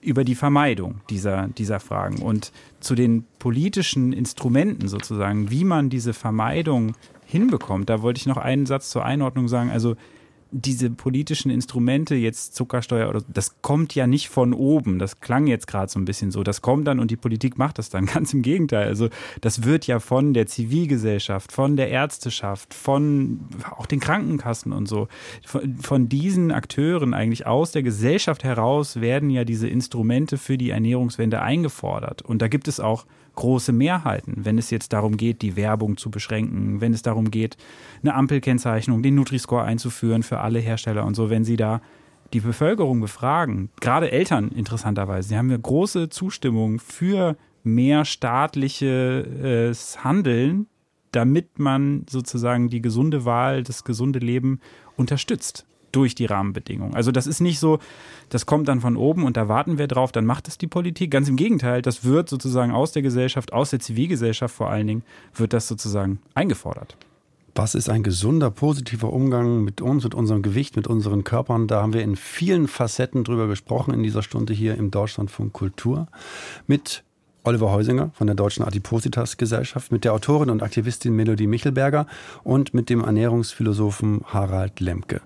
über die Vermeidung dieser, dieser Fragen. Und zu den politischen Instrumenten sozusagen, wie man diese Vermeidung hinbekommt. Da wollte ich noch einen Satz zur Einordnung sagen. Also diese politischen Instrumente, jetzt Zuckersteuer oder das kommt ja nicht von oben. Das klang jetzt gerade so ein bisschen so. Das kommt dann und die Politik macht das dann. Ganz im Gegenteil. Also das wird ja von der Zivilgesellschaft, von der Ärzteschaft, von auch den Krankenkassen und so. Von, von diesen Akteuren eigentlich aus der Gesellschaft heraus werden ja diese Instrumente für die Ernährungswende eingefordert. Und da gibt es auch große Mehrheiten, wenn es jetzt darum geht, die Werbung zu beschränken, wenn es darum geht, eine Ampelkennzeichnung, den Nutri-Score einzuführen für alle Hersteller und so, wenn sie da die Bevölkerung befragen, gerade Eltern interessanterweise, sie haben ja große Zustimmung für mehr staatliches Handeln, damit man sozusagen die gesunde Wahl, das gesunde Leben unterstützt durch die Rahmenbedingungen. Also das ist nicht so, das kommt dann von oben und da warten wir drauf, dann macht es die Politik. Ganz im Gegenteil, das wird sozusagen aus der Gesellschaft, aus der Zivilgesellschaft vor allen Dingen, wird das sozusagen eingefordert. Was ist ein gesunder, positiver Umgang mit uns, mit unserem Gewicht, mit unseren Körpern? Da haben wir in vielen Facetten drüber gesprochen in dieser Stunde hier im Deutschlandfunk Kultur mit Oliver Heusinger von der Deutschen Adipositas Gesellschaft, mit der Autorin und Aktivistin Melodie Michelberger und mit dem Ernährungsphilosophen Harald Lemke.